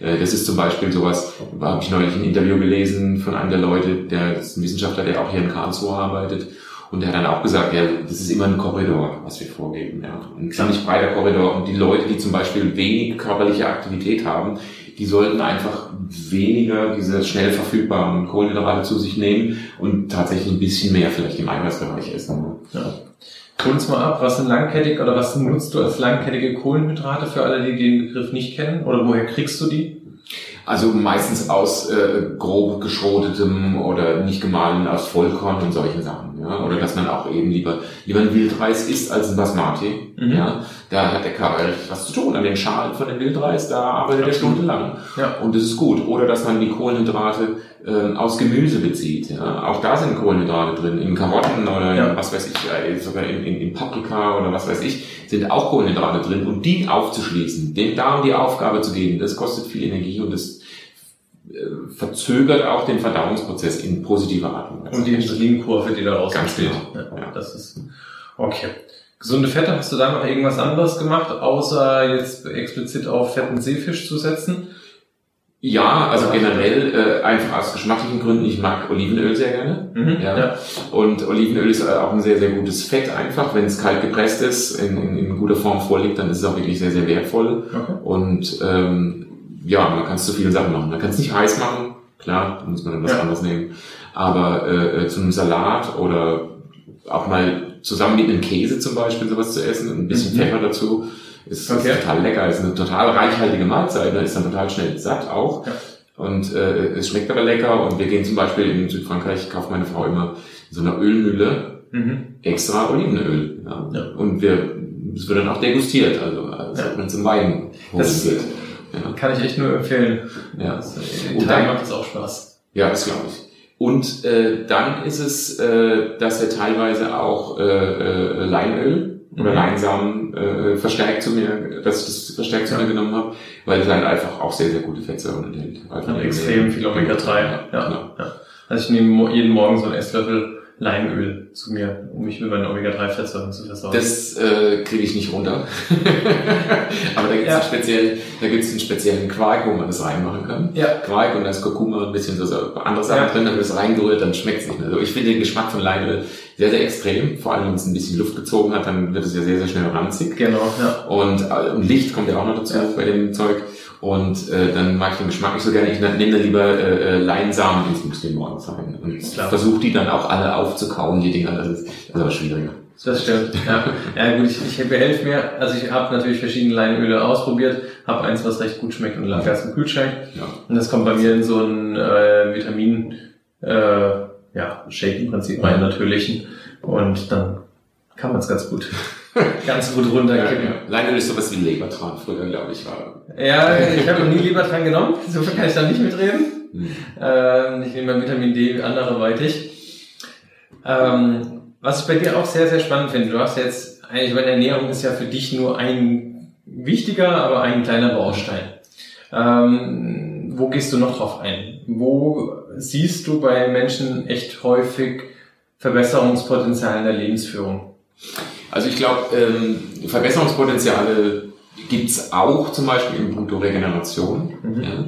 Äh, Das ist zum Beispiel sowas, da habe ich neulich ein Interview gelesen von einem der Leute, der ist ein Wissenschaftler, der auch hier in Karlsruhe arbeitet. Und der hat dann auch gesagt, ja, das ist immer ein Korridor, was wir vorgeben, ja. Ein ziemlich breiter Korridor. Und die Leute, die zum Beispiel wenig körperliche Aktivität haben, die sollten einfach weniger diese schnell verfügbaren Kohlenhydrate zu sich nehmen und tatsächlich ein bisschen mehr vielleicht im Eiweißbereich essen. Ja. Hol uns mal ab, was sind langkettig oder was nutzt du als langkettige Kohlenhydrate für alle, die den Begriff nicht kennen? Oder woher kriegst du die? Also meistens aus äh, grob geschrotetem oder nicht gemahlen aus Vollkorn und solchen Sachen. Ja? Oder dass man auch eben lieber lieber ein Wildreis isst als ein Basmati. Mhm. Ja? Da hat der Körper richtig was zu tun. An den Schalen von dem Wildreis, da arbeitet er stundenlang. Ja. Und das ist gut. Oder dass man die Kohlenhydrate ähm, aus Gemüse bezieht. Ja? Auch da sind Kohlenhydrate drin. In Karotten oder Ja. in, was weiß ich, äh, sogar in, in, in Paprika oder was weiß ich, sind auch Kohlenhydrate drin. Und die aufzuschließen, dem Darm die Aufgabe zu geben, das kostet viel Energie und das äh, verzögert auch den Verdauungsprozess in positiver Art und Weise. Und die Insulinkurve, die daraus Ganz entsteht. genau. Ja, Ja. Das ist okay. Gesunde Fette, hast du da noch irgendwas anderes gemacht, außer jetzt explizit auf fetten Seefisch zu setzen? Ja, also generell äh, einfach aus geschmacklichen Gründen. Ich mag Olivenöl sehr gerne. Mhm. Ja. Und Olivenöl ist äh, auch ein sehr, sehr gutes Fett einfach. Wenn es kalt gepresst ist, in, in, in guter Form vorliegt, dann ist es auch wirklich sehr, sehr wertvoll. Okay. Und ähm, ja, man kann es zu vielen Sachen machen. Man kann es nicht heiß machen, klar, muss man dann was ja. anderes nehmen. Aber äh, zu einem Salat oder auch mal zusammen mit einem Käse zum Beispiel sowas zu essen, ein bisschen mhm. Pfeffer dazu, ist, okay. total lecker, ist eine total reichhaltige Mahlzeit, ist dann total schnell satt auch. Ja. Und äh, es schmeckt aber lecker und wir gehen zum Beispiel in Südfrankreich, kauft meine Frau immer in so einer Ölmühle mhm. extra Olivenöl. Ja. ja. Und wir, es wird dann auch degustiert, also als ja. ob man zum Wein das. Ja. Kann ich echt nur empfehlen. Ja. In und dann macht es auch Spaß. Ja, das glaube ich. Und äh, dann ist es, äh, dass wir teilweise auch äh, äh, Leinöl oder mhm. Leinsamen äh, verstärkt zu mir, dass ich das verstärkt zu mir genommen habe, weil es halt einfach auch sehr, sehr gute Fettsäuren enthält. Also extrem viel Omega-3. Ja, ja. ja. Also ich nehme jeden Morgen so einen Esslöffel Leinöl zu mir, um mich mit meinen Omega-3-Fettsäuren zu versorgen. Das äh, kriege ich nicht runter. Aber da gibt es ja. speziell, da gibt's einen speziellen Quark, wo man das reinmachen kann. Ja. Quark und da ist Kurkuma ein bisschen so andere Sachen ja. drin, dann wird es reingerührt, dann schmeckt es nicht mehr. Also ich finde den Geschmack von Leinöl sehr, sehr extrem. Vor allem, wenn es ein bisschen Luft gezogen hat, dann wird es ja sehr, sehr schnell ranzig. Genau, ja. Und, äh, und Licht kommt ja auch noch dazu ja. bei dem Zeug. Und äh, dann mag ich den Geschmack nicht so gerne. Ich nehme da lieber äh, äh Leinsamen ins Müsli morgens rein. Und versuche die dann auch alle aufzukauen, die Dinger. Das ist, das ist aber schwieriger. Das stimmt. Ja, ja gut, ich, ich behelfe mir. Also ich habe natürlich verschiedene Leinöle ausprobiert, habe eins, was recht gut schmeckt und lag erst im Kühlschrank. Ja. Und das kommt bei mir in so ein äh, Vitamin äh, ja, Shake im Prinzip rein, natürlichen. Und dann kann man es ganz gut ganz gut runterkippen. Ja, ja. Leider ist sowas wie Lebertran früher, glaube ich, war. Ja, ich habe noch nie Lebertran genommen, insofern kann ich da nicht mitreden. Hm. Ähm, ich nehme mein Vitamin D andererweitig. Ähm, was ich bei dir auch sehr, sehr spannend finde, du hast jetzt, eigentlich, meine Ernährung ist ja für dich nur ein wichtiger, aber ein kleiner Baustein. Ähm, wo gehst du noch drauf ein? Wo siehst du bei Menschen echt häufig Verbesserungspotenzial in der Lebensführung? Also ich glaube, ähm, Verbesserungspotenziale gibt's auch zum Beispiel im Punkt Regeneration. Mhm. Ja.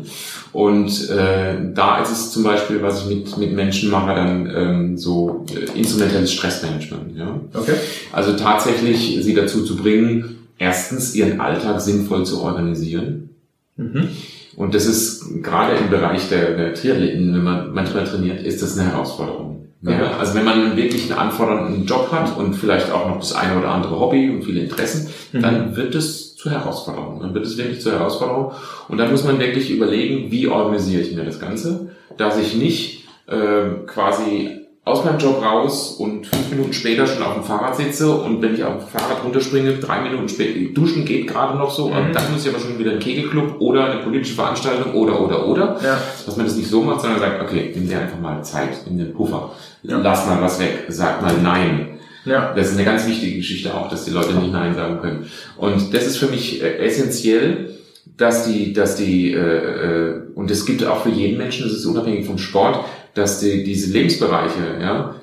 Und äh, da ist es zum Beispiel, was ich mit, mit Menschen mache, dann ähm, so äh, instrumentelles Stressmanagement. Ja. Okay. Also tatsächlich sie dazu zu bringen, erstens ihren Alltag sinnvoll zu organisieren. Mhm. Und das ist gerade im Bereich der, der Triathleten, wenn man manchmal trainiert, ist das eine Herausforderung. Ja, also wenn man wirklich einen anfordernden Job hat und vielleicht auch noch das eine oder andere Hobby und viele Interessen, mhm. dann wird es zur Herausforderung. Dann wird es wirklich zur Herausforderung. Und dann muss man wirklich überlegen, wie organisiere ich mir das Ganze, dass ich nicht äh, quasi aus meinem Job raus und fünf Minuten später schon auf dem Fahrrad sitze und wenn ich auf dem Fahrrad runterspringe, drei Minuten später, duschen geht gerade noch so, mhm. und dann muss ich aber schon wieder ein Kegelclub oder eine politische Veranstaltung oder, oder, oder. Ja. Dass man das nicht so macht, sondern sagt, okay, nimm dir einfach mal Zeit, nimm den Puffer, ja. lass mal was weg, sag mal nein. Ja. Das ist eine ganz wichtige Geschichte auch, dass die Leute nicht Nein sagen können. Und das ist für mich äh, essentiell, dass die, dass die, äh, äh, und es gibt auch für jeden Menschen, das ist unabhängig vom Sport, dass die, diese Lebensbereiche ja,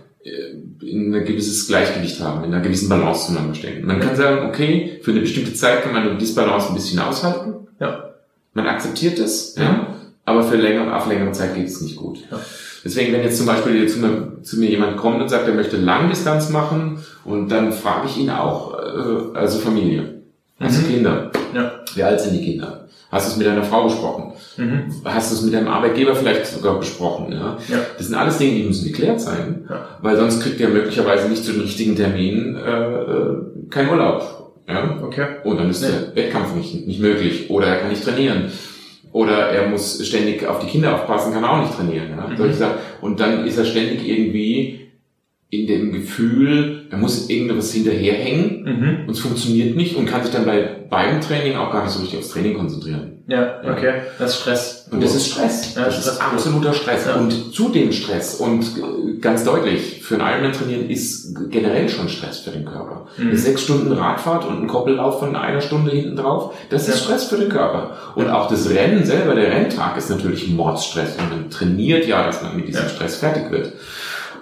in ein gewisses Gleichgewicht haben, in einer gewissen Balance zueinander stehen. Man kann sagen, okay, für eine bestimmte Zeit kann man die Disbalance ein bisschen aushalten. Ja. Man akzeptiert es, ja. ja. Aber für längere, auf längere Zeit geht es nicht gut. Ja. Deswegen, wenn jetzt zum Beispiel zu mir, zu mir jemand kommt und sagt, er möchte Langdistanz machen, und dann frage ich ihn auch, äh, also Familie, also mhm. Kinder. Ja. Wie alt sind die Kinder? Hast du es mit deiner Frau besprochen? Mhm. Hast du es mit deinem Arbeitgeber vielleicht sogar besprochen? Ja? ja. Das sind alles Dinge, die müssen geklärt sein, ja. weil sonst kriegt er möglicherweise nicht zu den richtigen Terminen äh, äh, keinen Urlaub. Ja? Okay. Und dann ist nee. der Wettkampf nicht, nicht möglich oder er kann nicht trainieren. Oder er muss ständig auf die Kinder aufpassen, kann auch nicht trainieren. Ja? Mhm. Und dann ist er ständig irgendwie in dem Gefühl, er muss irgendwas hinterherhängen mhm. und es funktioniert nicht und kann sich dann bei beim Training auch gar nicht so richtig aufs Training konzentrieren. Ja, okay. Das ist Stress. Und das ist Stress. Ja, das Stress ist absoluter Stress. Ja. Und zu dem Stress und ganz deutlich, für einen Ironman trainieren ist generell schon Stress für den Körper. Mhm. Sechs Stunden Radfahrt und ein Koppellauf von einer Stunde hinten drauf, das ist ja. Stress für den Körper. Und auch das Rennen selber, der Renntag ist natürlich Mordsstress. Und man trainiert ja, dass man mit diesem Stress fertig wird.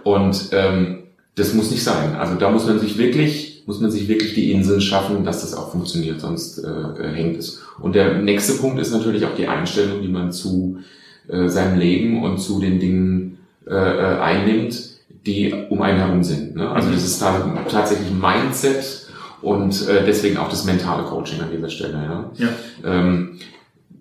Und ähm, das muss nicht sein. Also da muss man sich wirklich, muss man sich wirklich die Inseln schaffen, dass das auch funktioniert, sonst äh, hängt es. Und der nächste Punkt ist natürlich auch die Einstellung, die man zu äh, seinem Leben und zu den Dingen äh, äh einnimmt, die um einen herum sind. Ne? Also das ist tatsächlich Mindset und äh, deswegen auch das mentale Coaching an dieser Stelle. Ja? ja. Ähm,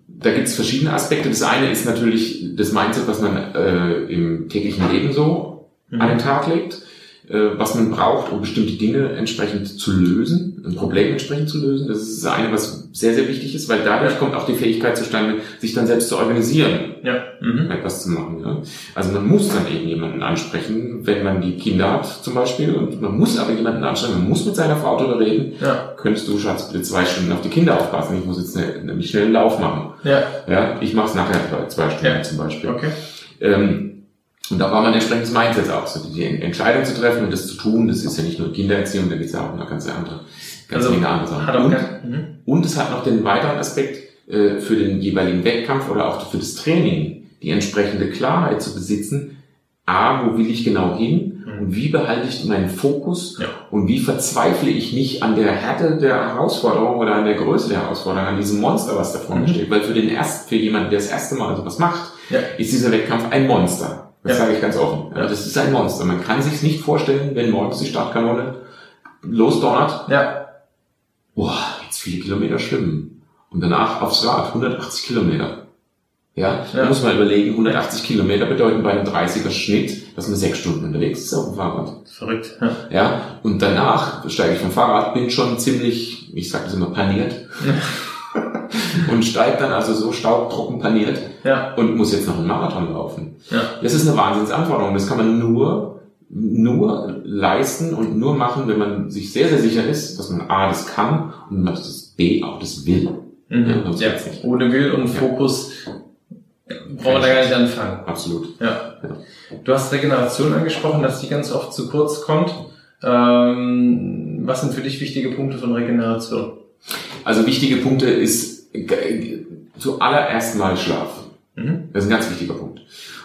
da gibt es verschiedene Aspekte. Das eine ist natürlich das Mindset, was man äh, im täglichen Leben so mhm. an den Tag legt. Äh, was man braucht, um bestimmte Dinge entsprechend zu lösen, ein Problem entsprechend zu lösen. Das ist das eine, was sehr, sehr wichtig ist, weil dadurch kommt auch die Fähigkeit zustande, sich dann selbst zu organisieren, ja. mhm. etwas zu machen. Ja. Also man muss dann eben jemanden ansprechen, wenn man die Kinder hat zum Beispiel, und man muss aber jemanden ansprechen, man muss mit seiner Frau darüber reden, ja. könntest du, Schatz, bitte zwei Stunden auf die Kinder aufpassen, ich muss jetzt nämlich schnell einen Lauf machen. Ja. Ja, ich mache es nachher zwei Stunden ja. zum Beispiel. Okay. Ähm, und da war man entsprechendes Mindset auch, so die Entscheidung zu treffen und das zu tun, das ist ja nicht nur Kindererziehung, da geht es ja auch eine ganze andere, ganz also, viele andere Sachen. Und, mhm. und es hat noch den weiteren Aspekt äh, für den jeweiligen Wettkampf oder auch für das Training, die entsprechende Klarheit zu besitzen, A, wo will ich genau hin Mhm. und wie behalte ich meinen Fokus Ja. und wie verzweifle ich nicht an der Härte der Herausforderung oder an der Größe der Herausforderung, an diesem Monster, was da vor mir Mhm. steht. Weil für den ersten, für jemanden, der das erste Mal sowas macht, Ja. ist dieser Wettkampf ein Monster. Das Ja. sage ich ganz offen. Ja, Ja. das ist ein Monster. Man kann sich nicht vorstellen, wenn morgens die Startkanone losdonnert, Ja. boah, jetzt viele Kilometer schwimmen. Und danach aufs Rad, 180 Kilometer. Ja, da Ja. muss man überlegen, 180 Kilometer bedeuten bei einem 30er Schnitt, dass man sechs Stunden unterwegs ist auf dem Fahrrad. Verrückt. Ja. Ja, und danach steige ich vom Fahrrad, bin schon ziemlich, ich sage das immer, paniert. und steige dann also so staubtrocken paniert Ja. und muss jetzt noch einen Marathon laufen. Ja. Das ist eine Wahnsinnsanforderung. Das kann man nur, nur leisten und nur machen, wenn man sich sehr, sehr sicher ist, dass man A, das kann und man das B, auch das will. Mhm. Ja, Ja. Ohne Will und. Fokus brauchen wir da gar nicht anfangen. Absolut. Ja. Du hast Regeneration angesprochen, dass die ganz oft zu kurz kommt. Ähm, was sind für dich wichtige Punkte von Regeneration? Also wichtige Punkte ist zuallererst mal Schlaf. Mhm. Das ist ein ganz wichtiger Punkt.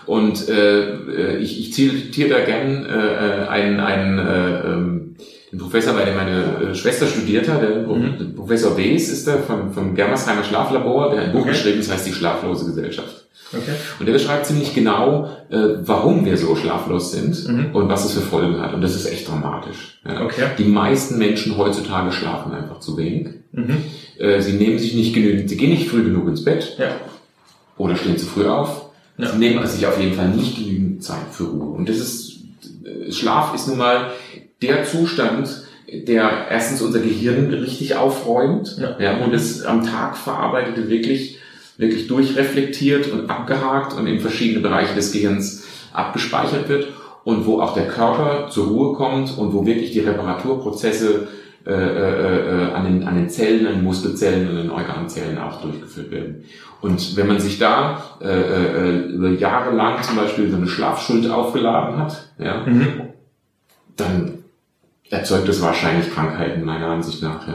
Und äh, ich, ich zitiere da gern äh, einen, einen äh, ähm, den Professor, bei dem meine äh, Schwester studiert hat, der Mhm. Professor Wees ist der vom, vom Germersheimer Schlaflabor, der hat ein Buch Okay. geschrieben, das heißt Die schlaflose Gesellschaft. Okay. Und der beschreibt ziemlich genau, äh, warum wir so schlaflos sind Mhm. und was es für Folgen hat. Und das ist echt dramatisch. Ja. Okay. Die meisten Menschen heutzutage schlafen einfach zu wenig. Mhm. Äh, sie nehmen sich nicht genügend, sie gehen nicht früh genug ins Bett Ja. oder stehen zu früh auf. Ja. Sie nehmen sich auf jeden Fall nicht genügend Zeit für Ruhe. Und das ist, äh, Schlaf ist nun mal der Zustand, der erstens unser Gehirn richtig aufräumt, Ja. und das am Tag verarbeitete wirklich, wirklich durchreflektiert und abgehakt und in verschiedene Bereiche des Gehirns abgespeichert wird und wo auch der Körper zur Ruhe kommt und wo wirklich die Reparaturprozesse äh, äh, äh, an, den, an den Zellen, an den Muskelzellen und den Organzellen auch durchgeführt werden. Und wenn man sich da äh, äh, über Jahre lang zum Beispiel so eine Schlafschuld aufgeladen hat, ja, Mhm. dann erzeugt das wahrscheinlich Krankheiten meiner Ansicht nach. Ja.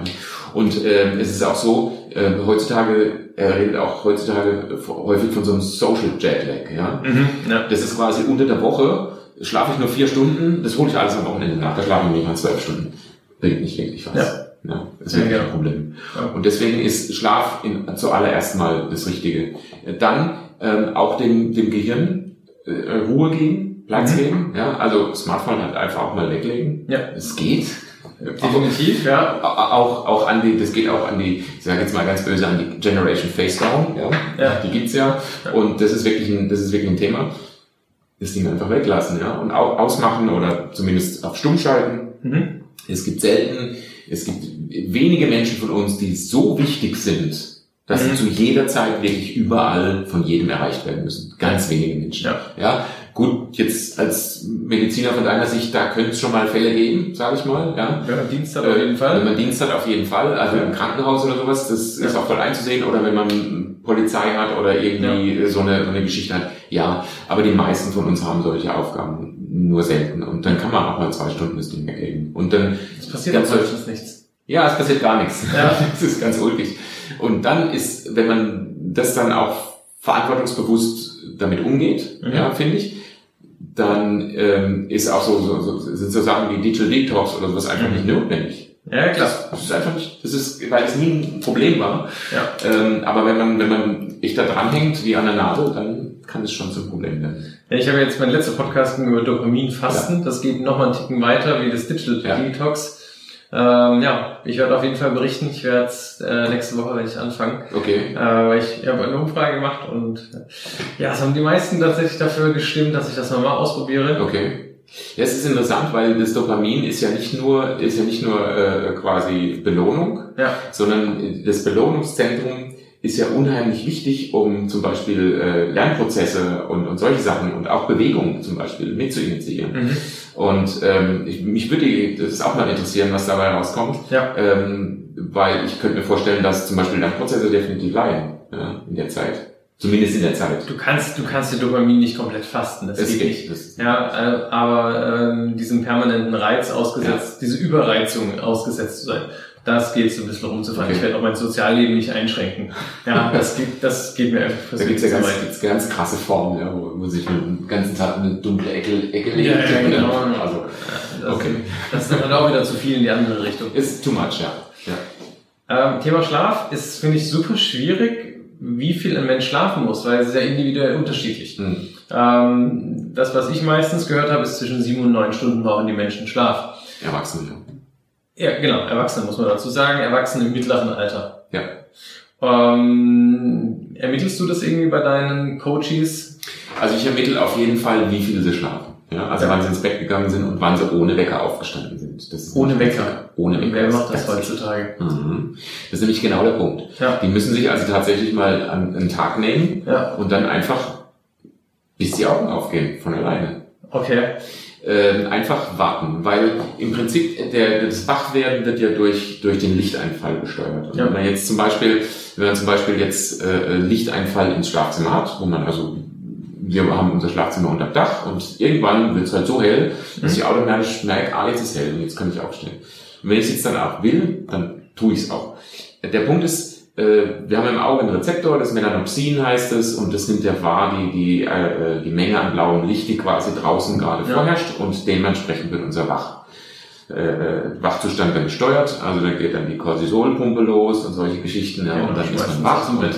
Und äh, es ist auch so, äh, heutzutage, er redet auch heutzutage häufig von so einem Social Jetlag. Ja. Mhm. Ja. Das ist quasi unter der Woche, schlafe ich nur vier Stunden, das hole ich alles am Wochenende nach, da schlafe ich nicht mal zwölf Stunden. Bringt nicht wirklich was. Ja. Ja, das ist Ja, wirklich ja. ein Problem. Ja. Und deswegen ist Schlaf in, zuallererst mal das Richtige. Dann ähm, auch dem, dem Gehirn äh, Ruhe geben, Platz Mhm. geben. Ja, also Smartphone halt einfach auch mal weglegen. Ja. Es geht. Definitiv, ja. Auch, auch an die, das geht auch an die, ich sage jetzt mal ganz böse, an die Generation Face Down. Ja. Ja. Die gibt's ja. Und das ist wirklich ein, das ist wirklich ein Thema. Das Ding einfach weglassen, ja. Und au, ausmachen oder zumindest auf stumm schalten. Mhm. Es gibt selten, es gibt wenige Menschen von uns, die so wichtig sind, dass Mhm. sie zu jeder Zeit wirklich überall von jedem erreicht werden müssen. Ganz wenige Menschen. Ja. ja. Gut, jetzt als Mediziner von deiner Sicht, da könnte es schon mal Fälle geben, sage ich mal. Ja. Wenn man Dienst hat, auf jeden Wenn Fall. man Dienst hat, auf jeden Fall. Also Ja. im Krankenhaus oder sowas, das ist Ja. auch voll einzusehen. Oder wenn man Polizei hat oder irgendwie so, eine, so eine Geschichte hat. Ja, aber die meisten von uns haben solche Aufgaben nur selten. Und dann kann man auch mal zwei Stunden das Ding weglegen. Und dann Es passiert Ganz meistens nichts. ja, es passiert gar nichts. Ja. Das ist ganz ulkig. Und dann ist, wenn man das dann auch verantwortungsbewusst damit umgeht, Mhm. ja, finde ich, dann ähm, ist auch so, so, so sind so Sachen wie Digital Detox oder sowas einfach Mhm. nicht notwendig. Ja, klar. Das, ist einfach nicht, das ist, weil es nie ein Problem war. Ja. Ähm, aber wenn man, wenn man echt da dranhängt, wie an der Nadel, dann kann es schon zum Problem werden. Ja, ich habe jetzt mein letzter Podcast über Dopaminfasten. Das geht nochmal einen Ticken weiter wie das Digital Ja. Detox. Ähm, ja, ich werde auf jeden Fall berichten. Ich werde äh, nächste Woche werde ich anfangen. Okay. Äh, ich habe eine Umfrage gemacht und äh, ja, es haben die meisten tatsächlich dafür gestimmt, dass ich das nochmal ausprobiere. Okay. Ja, es ist interessant, weil das Dopamin ist ja nicht nur ist ja nicht nur äh, quasi Belohnung, Ja. sondern das Belohnungszentrum ist ja unheimlich wichtig, um zum Beispiel äh, Lernprozesse und, und solche Sachen und auch Bewegungen zum Beispiel mitzuinitiieren. Mhm. Und ähm, ich, mich würde das auch mal interessieren, was dabei rauskommt, Ja. ähm, weil ich könnte mir vorstellen, dass zum Beispiel Lernprozesse definitiv leiden ja, in der Zeit. Zumindest in der Zeit. Du kannst, du kannst die Dopamin nicht komplett fasten, das Es geht nicht. Das, Ja, äh, aber ähm, diesem permanenten Reiz ausgesetzt, diese Überreizung ausgesetzt zu sein, das geht so ein bisschen rumzufahren. Okay. Ich werde auch mein Sozialleben nicht einschränken. Ja, das geht, das geht mir einfach da gibt es ja ganz, gibt's ganz krasse Formen, ja, wo, wo sich den ganzen Tag in eine dunkle Ecke, Ecke Ja, legt. ja, genau. Also, Das, Okay. das ist dann auch wieder zu viel in die andere Richtung. ist too much, ja. ja. Ähm, Thema Schlaf ist, finde ich, super schwierig, wie viel ein Mensch schlafen muss, weil es ist ja individuell unterschiedlich. Hm. Ähm, das, was ich meistens gehört habe, ist zwischen sieben und neun Stunden brauchen die Menschen Schlaf. Erwachsene. Ja, genau, Erwachsene muss man dazu sagen, Erwachsene im mittleren Alter. Ja. Ähm, ermittelst du das irgendwie bei deinen Coaches? Also ich ermittle auf jeden Fall, wie viele sie schlafen. Ja, also Ja. wann sie ins Bett gegangen sind und wann sie ohne Wecker aufgestanden sind. Das ist Ohne Wecker? Ohne Wecker. Wer macht das heutzutage? Mhm. Das ist nämlich genau der Punkt. Ja. Die müssen sich also tatsächlich mal an einen Tag nehmen Ja, und dann einfach, bis die Augen aufgehen, von alleine. okay. Ähm, einfach warten, weil im Prinzip der, das Wachwerden wird ja durch, durch den Lichteinfall gesteuert. Und Ja. wenn man jetzt zum Beispiel, wenn man zum Beispiel jetzt äh, Lichteinfall ins Schlafzimmer hat, wo man also wir haben unser Schlafzimmer unter Dach und irgendwann wird es halt so hell, dass ich automatisch merke, ah, jetzt ist hell und jetzt kann ich aufstehen. Und wenn ich es jetzt dann auch will, dann tue ich es auch. Der Punkt ist, äh, wir haben im Auge einen Rezeptor, das Melanopsin heißt es, und das nimmt ja wahr, die, die, äh, die Menge an blauem Licht, die quasi draußen gerade Ja. vorherrscht, und dementsprechend wird unser Wach, äh, Wachzustand dann gesteuert. Also da geht dann die Cortisolpumpe los und solche Geschichten, ja, Ja, und dann ist man wach. Und,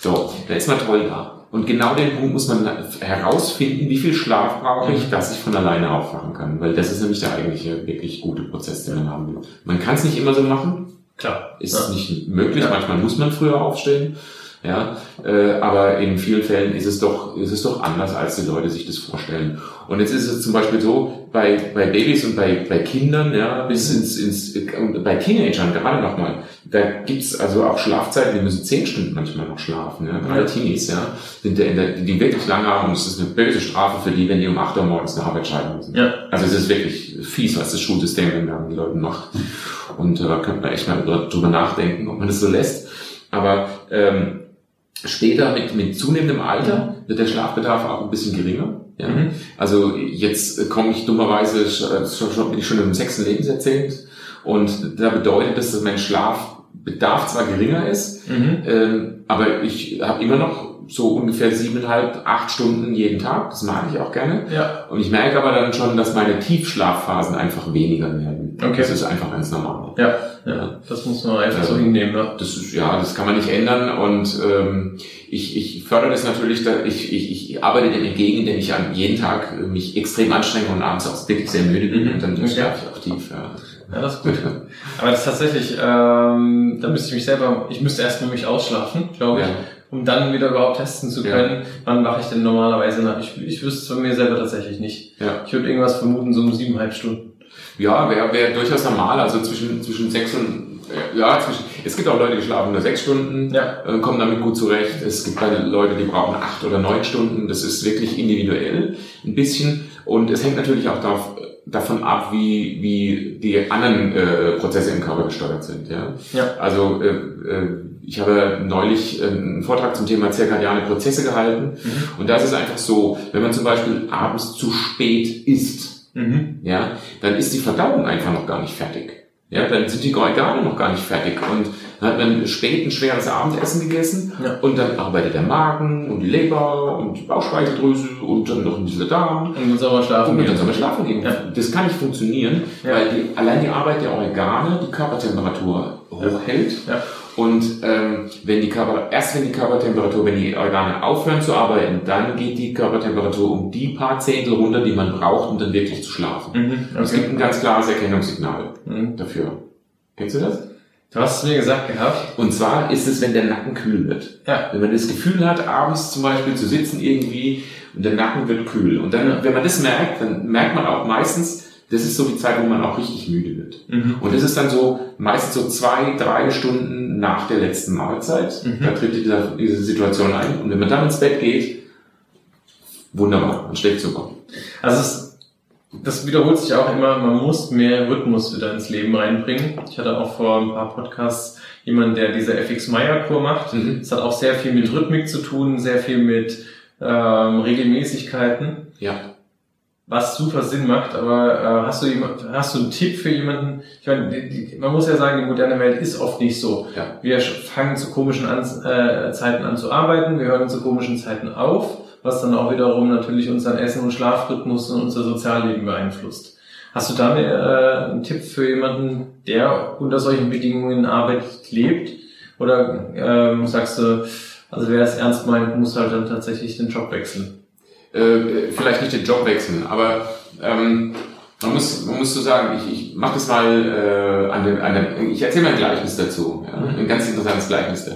so, da ist man toll da. Und genau den Punkt muss man herausfinden, wie viel Schlaf brauche ich, Mhm. dass ich von alleine aufwachen kann. Weil das ist nämlich der eigentliche, wirklich gute Prozess, den man haben will. Man kann es nicht immer so machen, Klar. ist Ja. nicht möglich. Ja. Manchmal muss man früher aufstehen. Ja, äh, aber in vielen Fällen ist es doch, ist es doch anders, als die Leute sich das vorstellen. Und jetzt ist es zum Beispiel so, bei, bei Babys und bei, bei Kindern, ja, bis Mhm. ins, ins, bei Teenagern gerade nochmal, da gibt's also auch Schlafzeiten, die müssen zehn Stunden manchmal noch schlafen, ja. Gerade. Teenies, ja, sind in der, die wirklich lange haben und es ist eine böse Strafe für die, wenn die um 8 Uhr morgens eine Arbeit schreiben müssen. Ja. Also es ist wirklich fies, was das Schulsystem in den Leuten macht. Und äh, da könnte man echt mal drü- drüber nachdenken, ob man das so lässt. Aber ähm, später mit, mit zunehmendem Alter wird der Schlafbedarf auch ein bisschen geringer. Ja? Mhm. Also jetzt äh, komme ich dummerweise, schon, schon, bin ich schon im sechsten Lebensjahrzehnt und da bedeutet das, dass mein Schlafbedarf zwar geringer ist, Mhm. ähm, aber ich habe immer noch so ungefähr siebeneinhalb, acht Stunden jeden Tag. Das mag ich auch gerne. Ja. Und ich merke aber dann schon, dass meine Tiefschlafphasen einfach weniger werden. Okay. Das ist einfach ganz normal. Ja. Ja. Das muss man einfach so Ja. hinnehmen, ne? Das ist, ja, das kann man nicht ändern und ähm, ich, ich fördere das natürlich, da, ich, ich, ich arbeite dem entgegen, indem ich an jeden Tag mich extrem anstrenge und abends auch wirklich sehr müde bin Mhm. und dann Okay. schlafe ich auch tief. Ja. Ja, das ist gut. Aber das ist tatsächlich, ähm, da müsste ich mich selber, ich müsste erst mal mich ausschlafen, glaube ich, Ja. Um dann wieder überhaupt testen zu Ja. können, wann wache ich denn normalerweise nach. Ich, ich wüsste es von mir selber tatsächlich nicht. Ja. Ich würde irgendwas vermuten, so um siebeneinhalb Stunden. Ja, wäre wär durchaus normal, also zwischen, zwischen sechs und, äh, ja, zwischen, es gibt auch Leute, die schlafen nur sechs Stunden, Ja. äh, kommen damit gut zurecht. Es gibt Leute, die brauchen acht oder neun Stunden. Das ist wirklich individuell ein bisschen. Und es hängt natürlich auch darauf, davon ab, wie, wie die anderen äh, Prozesse im Körper gesteuert sind. Ja? Ja. Also äh, äh, ich habe neulich äh, einen Vortrag zum Thema zirkadiane Prozesse gehalten. Mhm. Und da ist einfach so, wenn man zum Beispiel abends zu spät isst, Mhm. ja, dann ist die Verdauung einfach noch gar nicht fertig. Ja, dann sind die Organe noch gar nicht fertig. Und Dann hat man spät ein schweres Abendessen gegessen Ja. und dann arbeitet der Magen und die Leber und die Bauchspeicheldrüse und dann noch dieser Darm. Und dann soll man schlafen Und dann gehen. soll man schlafen gehen. Ja. Das kann nicht funktionieren, weil die, allein die Arbeit der Organe die Körpertemperatur hochhält. Und ähm, wenn die Körper, erst wenn die Körpertemperatur, wenn die Organe aufhören zu arbeiten, dann geht die Körpertemperatur um die paar Zehntel runter, die man braucht, um dann wirklich zu schlafen. Mhm. Es gibt ein ganz klares Erkennungssignal Mhm. dafür. Kennst du das? Du hast es mir gesagt gehabt. Und zwar ist es, wenn der Nacken kühl wird. Ja. Wenn man das Gefühl hat, abends zum Beispiel zu sitzen irgendwie und der Nacken wird kühl. Und dann, wenn man das merkt, dann merkt man auch meistens, das ist so die Zeit, wo man auch richtig müde wird. Mhm. Und das ist dann so meistens so zwei, drei Stunden nach der letzten Mahlzeit. Mhm. Da tritt diese, diese Situation ein. Und wenn man dann ins Bett geht, wunderbar, man schläft super. Also das wiederholt sich auch immer, man muss mehr Rhythmus wieder ins Leben reinbringen. Ich hatte auch vor ein paar Podcasts jemanden, der diese FX-Meyer-Kur macht. Mhm. Es hat auch sehr viel mit Rhythmik zu tun, sehr viel mit ähm, Regelmäßigkeiten, Ja. was super Sinn macht. Aber äh, hast du jemand, hast du einen Tipp für jemanden? Ich meine, die, die, man muss ja sagen, die moderne Welt ist oft nicht so. Ja. Wir fangen zu komischen an, äh, Zeiten an zu arbeiten, wir hören zu komischen Zeiten auf, was dann auch wiederum natürlich unseren Essen- und Schlafrhythmus und unser Sozialleben beeinflusst. Hast du da äh, einen Tipp für jemanden, der unter solchen Bedingungen arbeitet, lebt? Oder ähm, sagst du, also wer es ernst meint, muss halt dann tatsächlich den Job wechseln? Äh, vielleicht nicht den Job wechseln, aber ähm, man muss, man muss so sagen, ich, ich mache das mal äh, an dem, an dem, ich erzähle mal ein Gleichnis dazu, ja, Mhm. ein ganz interessantes Gleichnis. Da,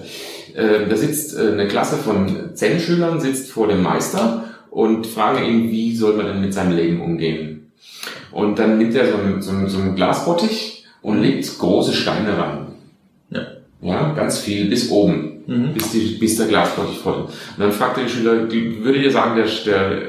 da sitzt äh, eine Klasse von Zen-Schülern, sitzt vor dem Meister und fragen ihn, wie soll man denn mit seinem Leben umgehen. Und dann nimmt er so einen, so einen, so einen Glasbottich und legt große Steine ran. Ja. Ja, ganz viel, bis oben Mhm. bis, die, bis der Glasbottich voll ist. Und dann fragt der Schüler, die, würde ihr sagen, der, der,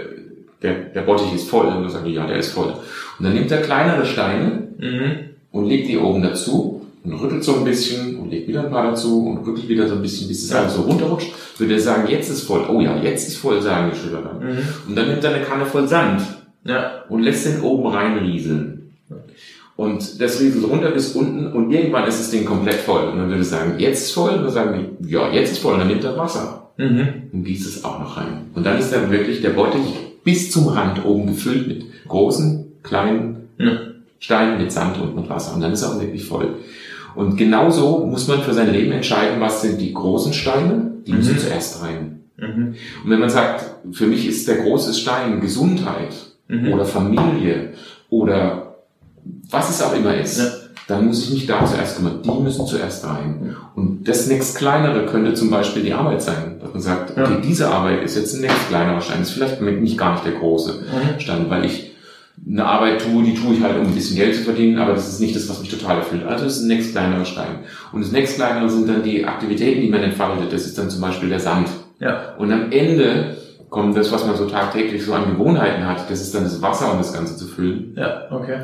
der, der Bottich ist voll? Und dann sagen die, ja, der ist voll. Und dann nimmt er kleinere Steine Mhm. und legt die oben dazu und rüttelt so ein bisschen und legt wieder ein paar dazu und rüttelt wieder so ein bisschen, bis es Ja. alles so runterrutscht. Würde er sagen, jetzt ist voll. Oh ja, jetzt ist voll, sagen die Schüler dann. Mhm. Und dann nimmt er eine Kanne voll Sand Ja. und lässt den oben reinrieseln. Und das rieselt runter bis unten und irgendwann ist das Ding komplett voll. Und dann würde es sagen, jetzt ist voll. Und dann sagen die, ja, jetzt ist voll. Und dann nimmt er Wasser Mhm. und gießt es auch noch rein. Und dann ist dann wirklich der Bottich bis zum Rand oben gefüllt mit großen, kleinen Ja. Steinen mit Sand und mit Wasser. Und dann ist er auch wirklich voll. Und genauso muss man für sein Leben entscheiden, was sind die großen Steine, die müssen Mhm. zuerst rein. Mhm. Und wenn man sagt, für mich ist der große Stein Gesundheit Mhm. oder Familie oder was es auch immer ist, Ja. dann muss ich mich da zuerst kümmern. Die müssen zuerst rein. Und das nächst kleinere könnte zum Beispiel die Arbeit sein. Dass man sagt, Ja. okay, diese Arbeit ist jetzt ein nächst kleinerer Stein. Das ist vielleicht nicht gar nicht der große Mhm. Stein, weil ich eine Arbeit tue, die tue ich halt, um ein bisschen Geld zu verdienen, aber das ist nicht das, was mich total erfüllt. Also das ist ein nächst kleinerer Stein. Und das nächst kleinere sind dann die Aktivitäten, die man entfaltet. Das ist dann zum Beispiel der Sand. Ja. Und am Ende kommt das, was man so tagtäglich so an Gewohnheiten hat, das ist dann das Wasser, um das Ganze zu füllen. Ja. Okay.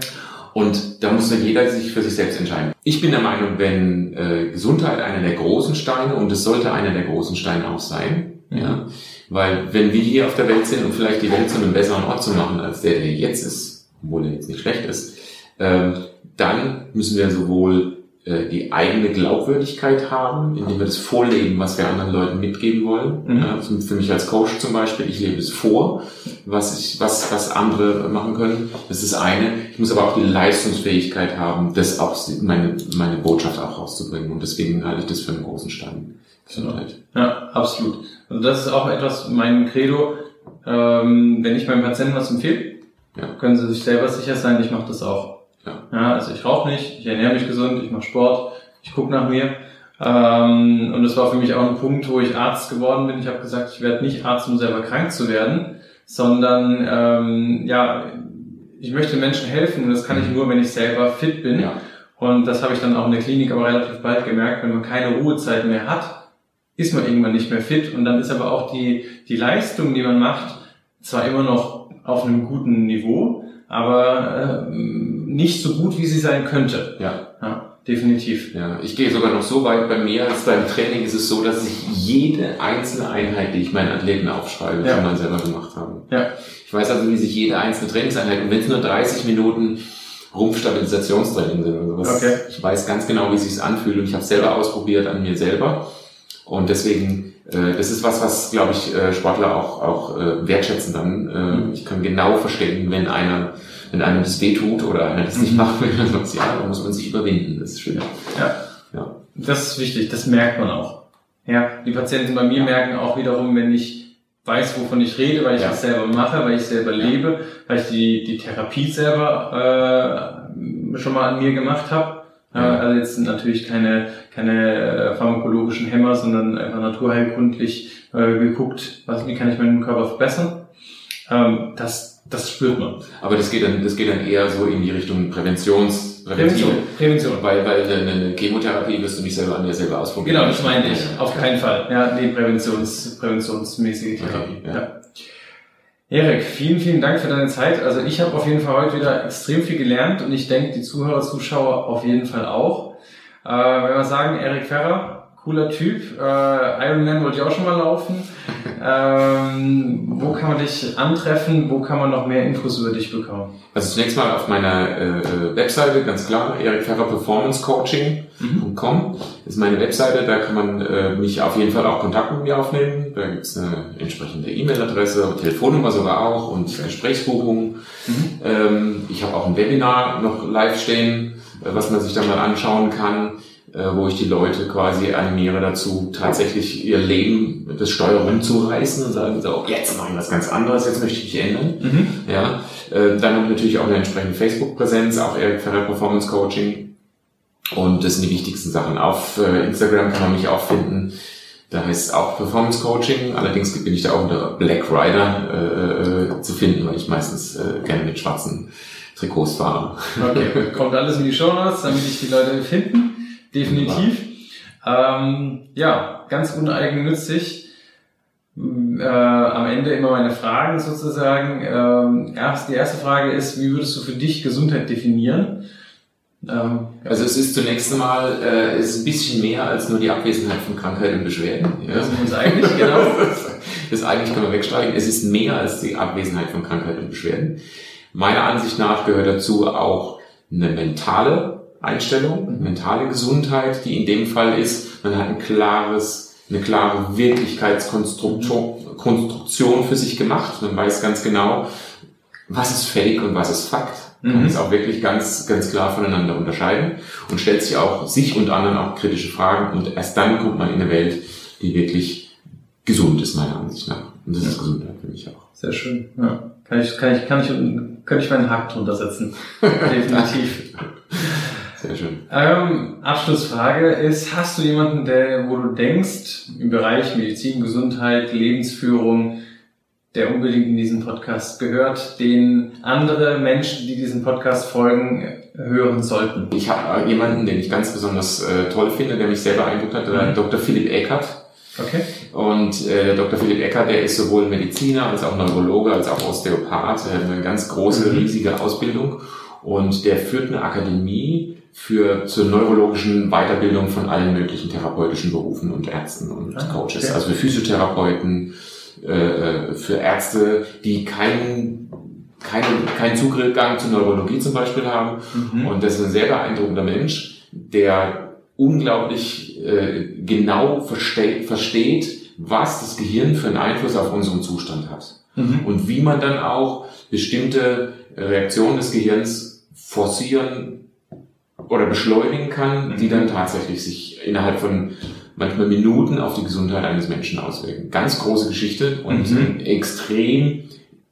Und da muss dann jeder sich für sich selbst entscheiden. Ich bin der Meinung, wenn äh, Gesundheit einer der großen Steine, und es sollte einer der großen Steine auch sein. Ja, weil wenn wir hier auf der Welt sind, um vielleicht die Welt zu einem besseren Ort zu machen, als der, der jetzt ist, obwohl er jetzt nicht schlecht ist, ähm, dann müssen wir sowohl äh, die eigene Glaubwürdigkeit haben, indem wir das vorleben, was wir anderen Leuten mitgeben wollen. Mhm. Ja, für, für mich als Coach zum Beispiel, ich lebe es vor, was ich, was, was andere machen können. Das ist eine. Ich muss aber auch die Leistungsfähigkeit haben, das auch meine, meine Botschaft auch rauszubringen. Und deswegen halte ich das für einen großen Stein. Gesundheit. Ja, absolut. Also das ist auch etwas mein Credo. Ähm, wenn ich meinem Patienten was empfehle, Ja. können sie sich selber sicher sein, ich mache das auch. Ja. also ich rauche nicht, ich ernähre mich gesund, ich mache Sport, ich gucke nach mir. Ähm, und das war für mich auch ein Punkt, wo ich Arzt geworden bin. Ich habe gesagt, ich werde nicht Arzt, um selber krank zu werden, sondern ähm, ja, ich möchte Menschen helfen und das kann ich nur, wenn ich selber fit bin. Ja. Und das habe ich dann auch in der Klinik aber relativ bald gemerkt, wenn man keine Ruhezeit mehr hat, ist man irgendwann nicht mehr fit und dann ist aber auch die, die Leistung, die man macht, zwar immer noch auf einem guten Niveau, aber äh, nicht so gut, wie sie sein könnte. Ja. Ja, definitiv. Ja, ich gehe sogar noch so weit bei mir, als beim Training ist es so, dass ich jede einzelne Einheit, die ich meinen Athleten aufschreibe, Ja. schon mal selber gemacht habe. Ja. Ich weiß also, wie sich jede einzelne Trainingseinheit, und wenn es nur 30 Minuten Rumpfstabilisationstraining sind oder sowas. Okay. Ich weiß ganz genau, wie es sich anfühlt und ich habe es selber ausprobiert an mir selber. Und deswegen, äh, das ist was, was, glaube ich, äh, Sportler auch, auch äh, wertschätzen dann. Äh, mhm. Ich kann genau verstehen, wenn einer, wenn einem das wehtut oder einer das nicht mhm. macht, dann sagt, ja, da muss man sich überwinden. Das ist schön. Ja. ja. Das ist wichtig, das merkt man auch. Ja, die Patienten bei mir merken auch wiederum, wenn ich weiß, wovon ich rede, weil ich ja. das selber mache, weil ich selber lebe, weil ich die, die Therapie selber äh, schon mal an mir gemacht habe. Ja. Also jetzt sind natürlich keine, keine äh, pharmakologischen Hämmer, sondern einfach naturheilkundlich äh, geguckt, was, wie kann ich meinen Körper verbessern. Ähm, das, das spürt man. Aber das geht dann, das geht dann eher so in die Richtung Präventions, Prävention. Prävention. Weil, weil eine Chemotherapie wirst du nicht selber an dir selber ausprobieren. Genau, das meine ich. Auf keinen Fall. Ja, nee, Präventions, präventionsmäßige Therapie. Okay, ja. ja. Erik, vielen, vielen Dank für deine Zeit. Also ich habe auf jeden Fall heute wieder extrem viel gelernt und ich denke, die Zuhörer, Zuschauer auf jeden Fall auch. Äh, wenn wir sagen, Erik Ferrer, cooler Typ. Äh, Ironman wollte ich auch schon mal laufen. Ähm, wo kann man dich antreffen? Wo kann man noch mehr Infos über dich bekommen? Also zunächst mal auf meiner äh, Webseite, ganz klar, erikferrerperformancecoaching.com ist meine Webseite. Da kann man äh, mich auf jeden Fall auch Kontakt mit mir aufnehmen. Da gibt's eine entsprechende E-Mail-Adresse, Telefonnummer sogar auch und Gesprächsbuchungen. Mhm. Ähm, ich habe auch ein Webinar noch live stehen, äh, was man sich dann mal anschauen kann wo ich die Leute quasi animiere dazu, tatsächlich ihr Leben das Steuer rumzureißen und sagen so, jetzt mache ich was ganz anderes, jetzt möchte ich mich ändern. Mhm. Ja, äh, dann habe ich natürlich auch eine entsprechende Facebook-Präsenz, auch Eric Ferrer Performance Coaching. Und das sind die wichtigsten Sachen. Auf äh, Instagram kann man mich auch finden. Da heißt es auch Performance Coaching. Allerdings bin ich da auch unter Black Rider äh, zu finden, weil ich meistens äh, gerne mit schwarzen Trikots fahre. Okay, kommt alles in die Show Notes, damit ich die Leute finden definitiv. Ähm, ja, ganz uneigennützig. Äh, am Ende immer meine Fragen sozusagen. Ähm, erst, die erste Frage ist, wie würdest du für dich Gesundheit definieren? Ähm, also es ist zunächst einmal äh, es ist ein bisschen mehr als nur die Abwesenheit von Krankheit und Beschwerden. Ja. Das ist eigentlich, genau. das eigentlich kann man wegstreichen. Es ist mehr als die Abwesenheit von Krankheit und Beschwerden. Meiner Ansicht nach gehört dazu auch eine mentale Einstellung, mentale Gesundheit, die in dem Fall ist, man hat ein klares, eine klare Wirklichkeitskonstruktion Konstruktion für sich gemacht. Man weiß ganz genau, was ist Fake und was ist Fakt. Man kann mhm. es auch wirklich ganz, ganz klar voneinander unterscheiden und stellt sich auch sich und anderen auch kritische Fragen und erst dann kommt man in eine Welt, die wirklich gesund ist, meiner Ansicht nach. Und das ist Gesundheit für mich auch. Sehr schön. Ja. Kann ich, kann ich, kann ich, kann ich meinen Haken drunter setzen. Definitiv. Sehr schön. Ähm, Abschlussfrage ist, hast du jemanden, der, wo du denkst, im Bereich Medizin, Gesundheit, Lebensführung, der unbedingt in diesen Podcast gehört, den andere Menschen, die diesen Podcast folgen, hören sollten? Ich habe jemanden, den ich ganz besonders äh, toll finde, der mich sehr beeindruckt hat, mhm. Dr. Philipp Eckert. Okay. Und äh, Dr. Philipp Eckert, der ist sowohl Mediziner als auch Neurologe, als auch Osteopath, er hat eine ganz große, mhm. riesige Ausbildung und der führt eine Akademie für zur neurologischen Weiterbildung von allen möglichen therapeutischen Berufen und Ärzten und ah, Coaches. Okay. Also für Physiotherapeuten, äh, äh, für Ärzte, die keinen keinen keinen Zugang zur Neurologie zum Beispiel haben. Mhm. Und das ist ein sehr beeindruckender Mensch, der unglaublich äh, genau versteht, versteht, was das Gehirn für einen Einfluss auf unseren Zustand hat. Mhm. Und wie man dann auch bestimmte Reaktionen des Gehirns forcieren oder beschleunigen kann, die dann tatsächlich sich innerhalb von manchmal Minuten auf die Gesundheit eines Menschen auswirken. Ganz große Geschichte und mhm. extrem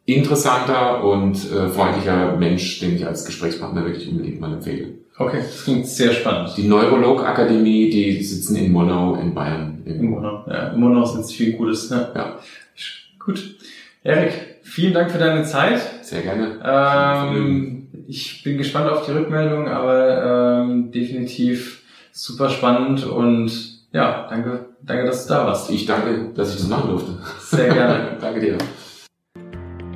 interessanter und äh, freundlicher Mensch, den ich als Gesprächspartner wirklich unbedingt mal empfehle. Okay, das klingt sehr spannend. Die Neurolog-Akademie, die sitzen in Monau in Bayern. In Monau, ja. In Monau sind viel Gutes. Ne? Ja. Gut. Erik, vielen Dank für deine Zeit. Sehr gerne. Ähm, ich bin gespannt auf die Rückmeldung, aber ähm, definitiv super spannend und ja, danke, danke, dass du da warst. Ich danke, dass ich das machen durfte. Sehr gerne. danke dir.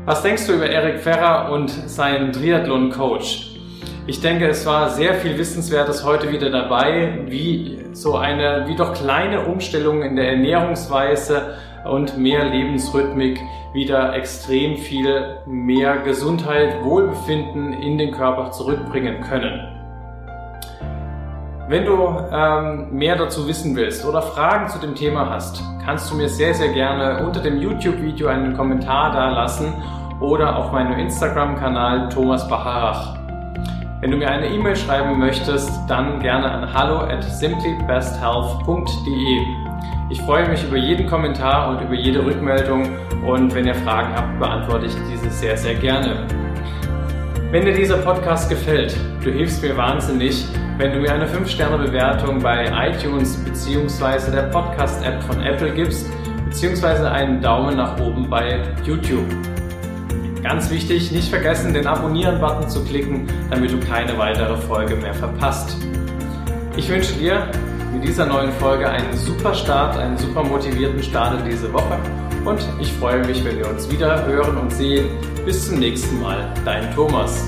Was denkst du über Erik Ferrer und seinen Triathlon-Coach? Ich denke, es war sehr viel Wissenswertes heute wieder dabei, wie so eine, wie doch kleine Umstellungen in der Ernährungsweise und mehr Lebensrhythmik wieder extrem viel mehr Gesundheit, Wohlbefinden in den Körper zurückbringen können. Wenn du ähm, mehr dazu wissen willst oder Fragen zu dem Thema hast, kannst du mir sehr, sehr gerne unter dem YouTube-Video einen Kommentar da lassen oder auf meinem Instagram-Kanal Thomas Bacharach. Wenn du mir eine E-Mail schreiben möchtest, dann gerne an hallo at simplybesthealth.de. Ich freue mich über jeden Kommentar und über jede Rückmeldung und wenn ihr Fragen habt, beantworte ich diese sehr, sehr gerne. Wenn dir dieser Podcast gefällt, du hilfst mir wahnsinnig, wenn du mir eine 5-Sterne-Bewertung bei iTunes bzw. der Podcast-App von Apple gibst, bzw. einen Daumen nach oben bei YouTube. Ganz wichtig, nicht vergessen, den Abonnieren-Button zu klicken, damit du keine weitere Folge mehr verpasst. Ich wünsche dir mit dieser neuen Folge einen super Start, einen super motivierten Start in diese Woche und ich freue mich, wenn wir uns wieder hören und sehen. Bis zum nächsten Mal, dein Thomas.